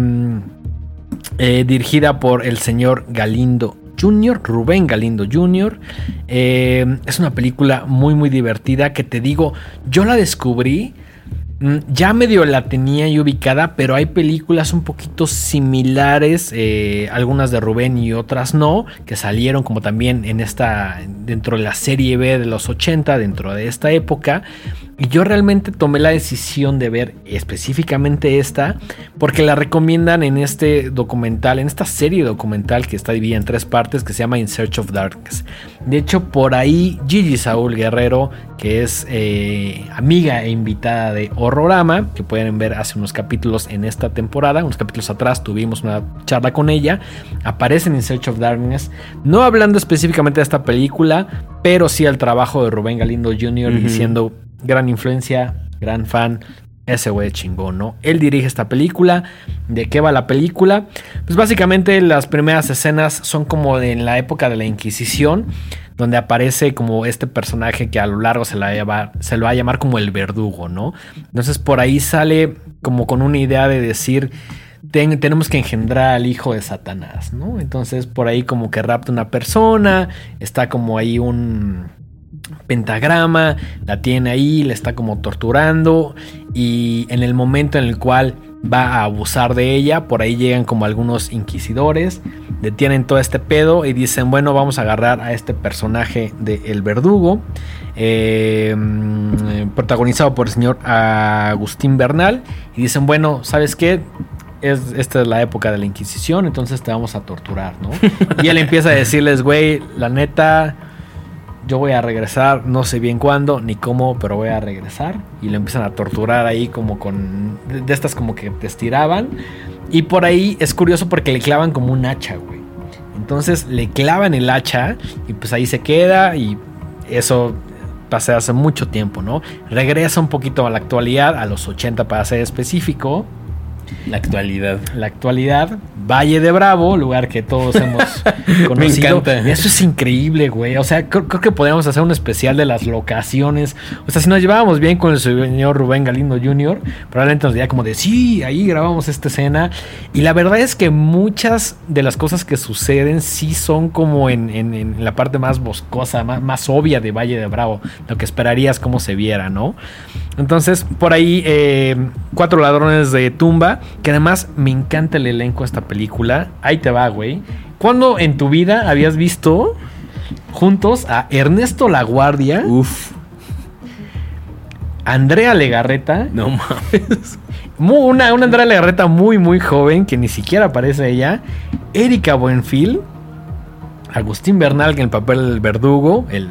eh, dirigida por el señor Galindo Jr., Rubén Galindo Jr. Eh, es una película muy muy divertida que te digo, yo la descubrí, mm, ya medio la tenía yo ubicada, pero hay películas un poquito similares, eh, algunas de Rubén y otras no, que salieron como también en esta, dentro de la serie B de los 80, dentro de esta época. Y yo realmente tomé la decisión de ver específicamente esta porque la recomiendan en este documental, en esta serie documental que está dividida en tres partes que se llama In Search of Darkness. De hecho, por ahí Gigi Saúl Guerrero, que es eh, amiga e invitada de Horrorama, que pueden ver hace unos capítulos en esta temporada, unos capítulos atrás tuvimos una charla con ella, aparece en In Search of Darkness, no hablando específicamente de esta película, pero sí al trabajo de Rubén Galindo Jr. diciendo gran influencia, gran fan. Ese güey chingón, ¿no? Él dirige esta película. ¿De qué va la película? Pues básicamente las primeras escenas son como en la época de la Inquisición, donde aparece como este personaje que a lo largo se, la se lo va a llamar como el verdugo, ¿no? Entonces por ahí sale como con una idea de decir, tenemos que engendrar al hijo de Satanás, ¿no? Entonces por ahí como que rapta una persona, está como ahí un pentagrama, la tiene ahí, le está como torturando y en el momento en el cual va a abusar de ella, por ahí llegan como algunos inquisidores, detienen todo este pedo y dicen, bueno, vamos a agarrar a este personaje de El Verdugo, eh, protagonizado por el señor Agustín Bernal, y dicen, bueno, ¿sabes qué? Es, esta es la época de la Inquisición, entonces te vamos a torturar, ¿no? <laughs> y él empieza a decirles, güey, la neta, yo voy a regresar, no sé bien cuándo ni cómo, pero voy a regresar. Y lo empiezan a torturar ahí como con... De estas como que te estiraban. Y por ahí es curioso porque le clavan como un hacha, güey. Entonces le clavan el hacha y pues ahí se queda y eso pasa hace mucho tiempo, ¿no? Regresa un poquito a la actualidad, a los 80 para ser específico. La actualidad. La actualidad. Valle de Bravo, lugar que todos hemos <laughs> conocido. Me encanta. Eso es increíble, güey. O sea, creo, creo, que podríamos hacer un especial de las locaciones. O sea, si nos llevábamos bien con el señor Rubén Galindo Jr., probablemente nos diría como de, sí, ahí grabamos esta escena. Y la verdad es que muchas de las cosas que suceden sí son como en, en, en la parte más boscosa, más, más, obvia de Valle de Bravo. Lo que esperarías como se viera, ¿no? Entonces, por ahí, eh, Cuatro Ladrones de Tumba, que además me encanta el elenco de esta película. Ahí te va, güey. ¿Cuándo en tu vida habías visto juntos a Ernesto Laguardia? Uf. Andrea Legarreta. No mames. Una, una Andrea Legarreta muy, muy joven, que ni siquiera aparece ella. Erika Buenfil. Agustín Bernal, que en el papel del verdugo, el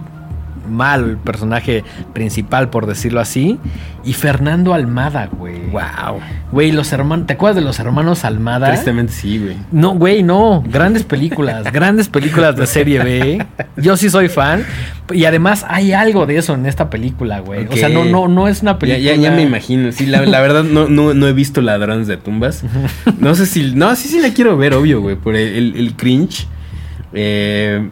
mal personaje principal, por decirlo así. Y Fernando Almada, güey. Wow. Güey, los hermanos. ¿Te acuerdas de los hermanos Almada? Tristemente sí, güey. No, güey, no. Grandes películas, <laughs> grandes películas de serie B. Yo sí soy fan. Y además hay algo de eso en esta película, güey. Okay. O sea, no, no, no es una película. Ya, ya, ya me imagino. Sí, la, la verdad no, no, no, he visto Ladrones de Tumbas. <laughs> No sé si. No, sí, sí la quiero ver, obvio, güey. Por el, el, el cringe. Eh,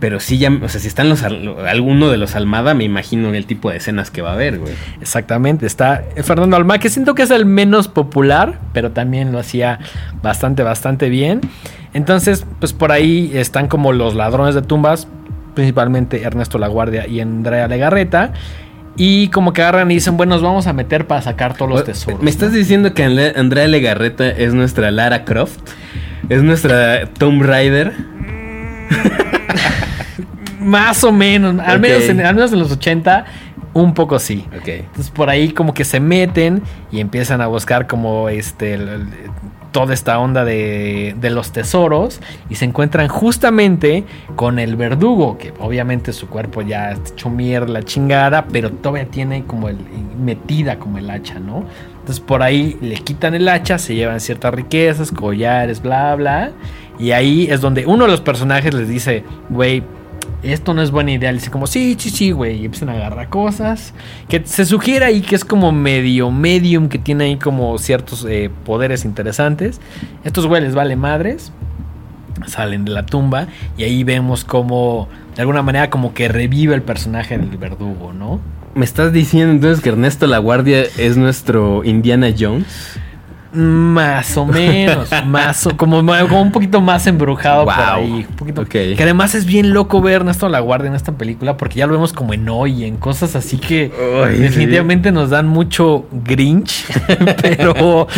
pero sí, ya, o sea, si están los alguno de los Almada, me imagino el tipo de escenas que va a haber, güey. Exactamente, está Fernando Almada, que siento que es el menos popular, pero también lo hacía bastante, bastante bien. Entonces, pues por ahí están como los ladrones de tumbas, principalmente Ernesto Laguardia y Andrea Legarreta. Y como que agarran y dicen, bueno, nos vamos a meter para sacar todos los tesoros. ¿Me estás ¿no? diciendo que Andrea Legarreta es nuestra Lara Croft? ¿Es nuestra Tomb Raider? Más o menos, al, okay. menos en, al menos en los 80, un poco sí. Okay. Entonces por ahí como que se meten y empiezan a buscar como este el, el, toda esta onda de, de, los tesoros y se encuentran justamente con el verdugo, que obviamente su cuerpo ya está hecho mierda la chingada, pero todavía tiene como el metida como el hacha, ¿no? Entonces por ahí le quitan el hacha, se llevan ciertas riquezas, collares, bla, bla. Y ahí es donde uno de los personajes les dice, güey, esto no es buena idea. Dice como, sí, sí, sí, güey. Y empiezan a agarrar cosas. Que se sugiere ahí que es como medio medium, que tiene ahí como ciertos eh, poderes interesantes. Estos güeyes les vale madres. Salen de la tumba y ahí vemos como, de alguna manera, como que revive el personaje del verdugo, ¿no? ¿Me estás diciendo entonces que Ernesto La Guardia es nuestro Indiana Jones? Más o menos, <laughs> más o, como, como, un poquito más embrujado wow. por ahí. Un poquito, okay. Que además es bien loco ver Ernesto La Guardia en esta película porque ya lo vemos como en hoy, en cosas así que Ay, definitivamente sí. nos dan mucho Grinch, <laughs> pero,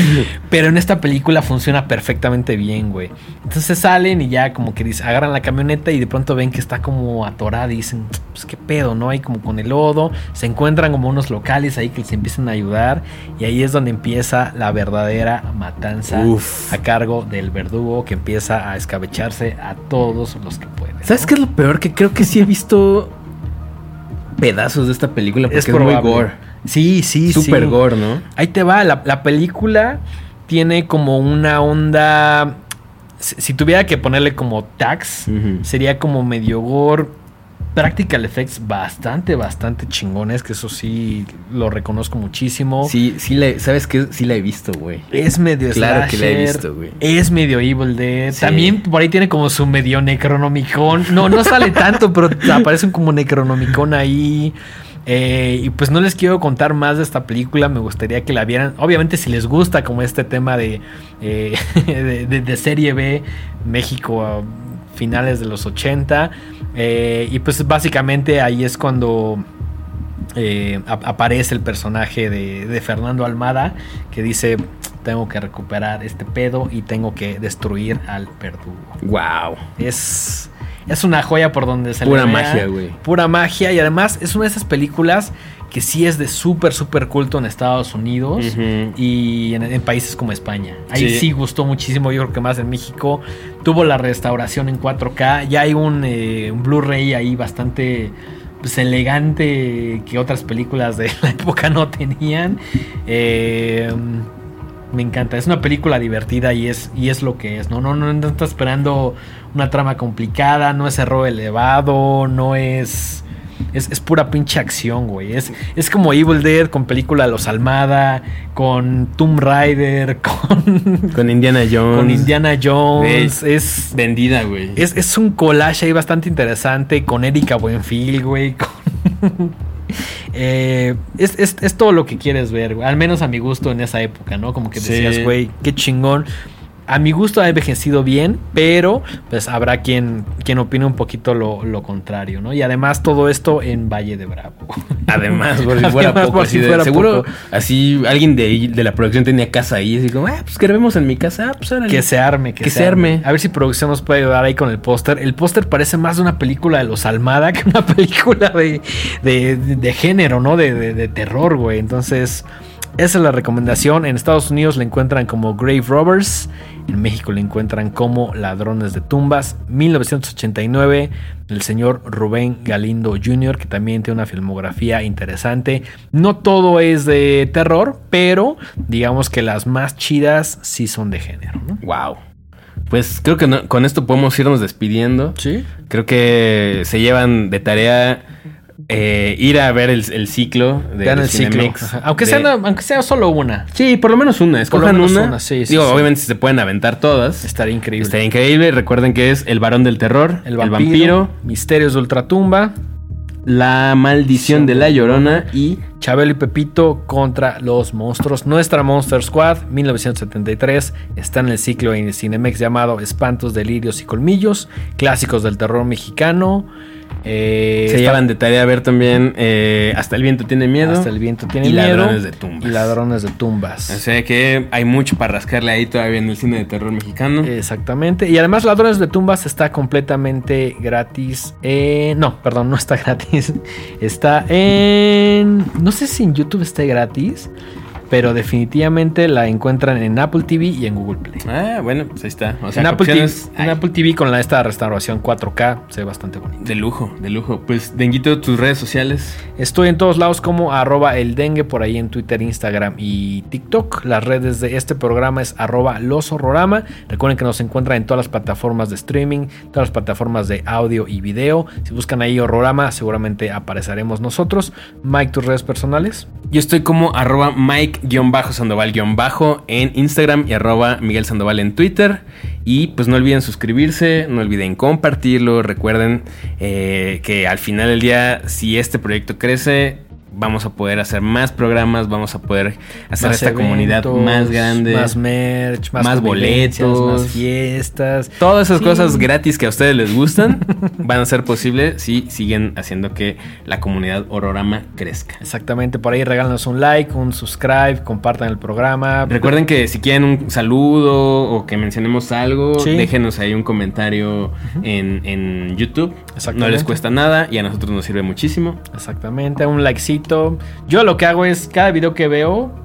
pero en esta película funciona perfectamente bien, güey. Entonces salen y ya como que dice, agarran la camioneta y de pronto ven que está como atorada y dicen, pues qué pedo, ¿no? Hay como con el lodo, se encuentran como unos locales ahí que les empiezan a ayudar y ahí es donde empieza la verdadera matanza Uf. a cargo del verdugo que empieza a escabecharse a todos los que puede. ¿no? ¿Sabes qué es lo peor? Que creo que sí he visto pedazos de esta película porque es, es muy gore. Sí, sí, Super sí. gore, ¿no? Ahí te va, la, la película tiene como una onda... Si, si, tuviera que ponerle como uh -huh. sería como medio gore practical effects bastante, bastante chingones, que eso sí lo reconozco muchísimo. Sí, sí, la, ¿sabes qué? Sí la he visto, güey. Es medio Claro slasher, que la he visto, güey. Es medio Evil Dead. Sí. También por ahí tiene como su medio Necronomicon. No, no sale tanto, pero aparece como Necronomicon ahí. Eh, y pues no les quiero contar más de esta película, me gustaría que la vieran. Obviamente si les gusta como este tema de, eh, <laughs> de, de, de, serie B, México finales de los 80. eh, y pues básicamente ahí es cuando eh, ap- aparece el personaje de, de Fernando Almada que dice, tengo que recuperar este pedo y tengo que destruir al verdugo. Wow. Es, es una joya por donde se Pura le magia, güey. Pura magia. Y además es una de esas películas que sí es de súper, súper culto en Estados Unidos y en, en países como España. Ahí Sí. sí. gustó muchísimo, yo creo que más en México. Tuvo la restauración en 4K. Ya hay un, eh, un Blu-ray ahí bastante pues, elegante que otras películas de la <laughs> época no tenían. Eh, me encanta, es una película divertida y es, y es lo que es. ¿no? No, no, no está esperando una trama complicada, no es error elevado, no es. Es, es pura pinche acción, güey. Es, es como Evil Dead con película los Almada, con Tomb Raider, <laughs> con, Con Indiana Jones. con Indiana Jones. Es, Vendida, güey. es, es un collage ahí bastante interesante con Erika Buenfil, güey. con- <laughs> Eh, es, es- es todo lo que quieres ver, güey. Al menos a mi gusto en esa época, ¿no? Como que Sí. decías, güey, qué chingón. A mi gusto ha envejecido bien, pero pues habrá quien, quien opine un poquito lo, lo contrario, ¿no? Y además todo esto en Valle de Bravo. <laughs> Además, por si fuera Además, poco. por así si de- fuera seguro, poco. así alguien de, de la producción tenía casa ahí. Así como, ah, pues grabemos en mi casa. Ah, pues órale. Que se arme, que, Que se, arme. arme. A ver si producción nos puede ayudar ahí con el póster. El póster parece más de una película de los Almada que una <laughs> película de, de, de- de género, ¿no? De, de- de terror, güey. Entonces, esa es la recomendación. En Estados Unidos la encuentran como Grave Robbers. En México la encuentran como Ladrones de Tumbas. 1989, el señor Rubén Galindo Jr., que también tiene una filmografía interesante. No todo es de terror, pero digamos que las más chidas sí son de género, ¿no? Wow. Pues creo que no- con esto podemos irnos despidiendo. Sí. Creo que se llevan de tarea eh, ir a ver el, el ciclo de, Vean el ciclo. Ajá. Aunque, De- sea, aunque sea solo una. Sí, por lo menos una. Por lo Escojan menos una. una, sí, sí, Digo, sí. obviamente se pueden aventar todas. Estaría increíble. Estaría increíble. Recuerden que es El Varón del Terror, el vampiro, Misterios de Ultratumba, La Maldición de la Llorona y Chabelo y Pepito contra los monstruos. Nuestra Monster Squad, 1973, está en el ciclo en Cinemex llamado Espantos, Delirios y Colmillos, clásicos del terror mexicano. Eh, se llevan de tarea a ver también eh, Hasta el Viento tiene miedo. Hasta el viento tiene y miedo. Ladrones de Tumbas. Y ladrones de tumbas. O sea que hay mucho para rascarle ahí todavía en el cine de terror mexicano. Exactamente. Y además Ladrones de Tumbas está completamente gratis. en- no, perdón, no está <laughs> gratis. Está en... No sé si en YouTube está gratis. Pero definitivamente la encuentran en Apple TV y en Google Play. Ah, bueno, pues ahí está. O sea, en, Apple TV, opciones en hay. Apple TV con la, esta restauración 4K se ve bastante bonito. De lujo, de lujo. Pues, Denguito, tus redes sociales. Estoy en todos lados como arroba el dengue, por ahí en Twitter, Instagram y TikTok. Las redes de este programa es arroba los horrorama. Recuerden que nos encuentran en todas las plataformas de streaming, todas las plataformas de audio y video. Si buscan ahí horrorama, seguramente apareceremos nosotros. Mike, tus redes personales. Yo estoy como arroba Mike-Sandoval- en Instagram y arroba Miguel Sandoval en Twitter. Y pues no olviden suscribirse, no olviden compartirlo. Recuerden eh, que al final del día, si este proyecto crece, vamos a poder hacer más programas, vamos a poder hacer Más esta comunidad más grande. Más merch, más, más boletos. más fiestas. Todas esas Sí. cosas gratis que a ustedes les gustan <laughs> van a ser posibles si siguen haciendo que la comunidad Horrorama crezca. Exactamente, por ahí regálanos un like, un subscribe, compartan el programa. Recuerden que si quieren un saludo o que mencionemos algo, Sí. déjenos ahí un comentario en, en YouTube. No les cuesta nada y a nosotros nos sirve muchísimo. Exactamente, un likecito. Yo lo que hago es, cada video que veo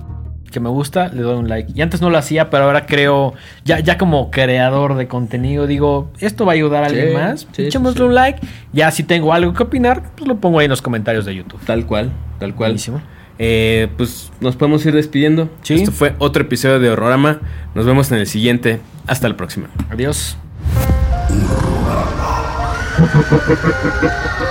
que me gusta, le doy un like. Y antes no lo hacía, pero ahora creo, ya, ya como creador de contenido, digo, esto va a ayudar a Sí, alguien más. sí, Echémosle sí. un like. Ya si tengo algo que opinar, pues lo pongo ahí en los comentarios de YouTube. Tal cual, tal cual. Buenísimo. Eh, pues nos podemos ir despidiendo. Sí. Esto fue otro episodio de Horrorama. Nos vemos en el siguiente. Hasta la próxima. Adiós. <laughs>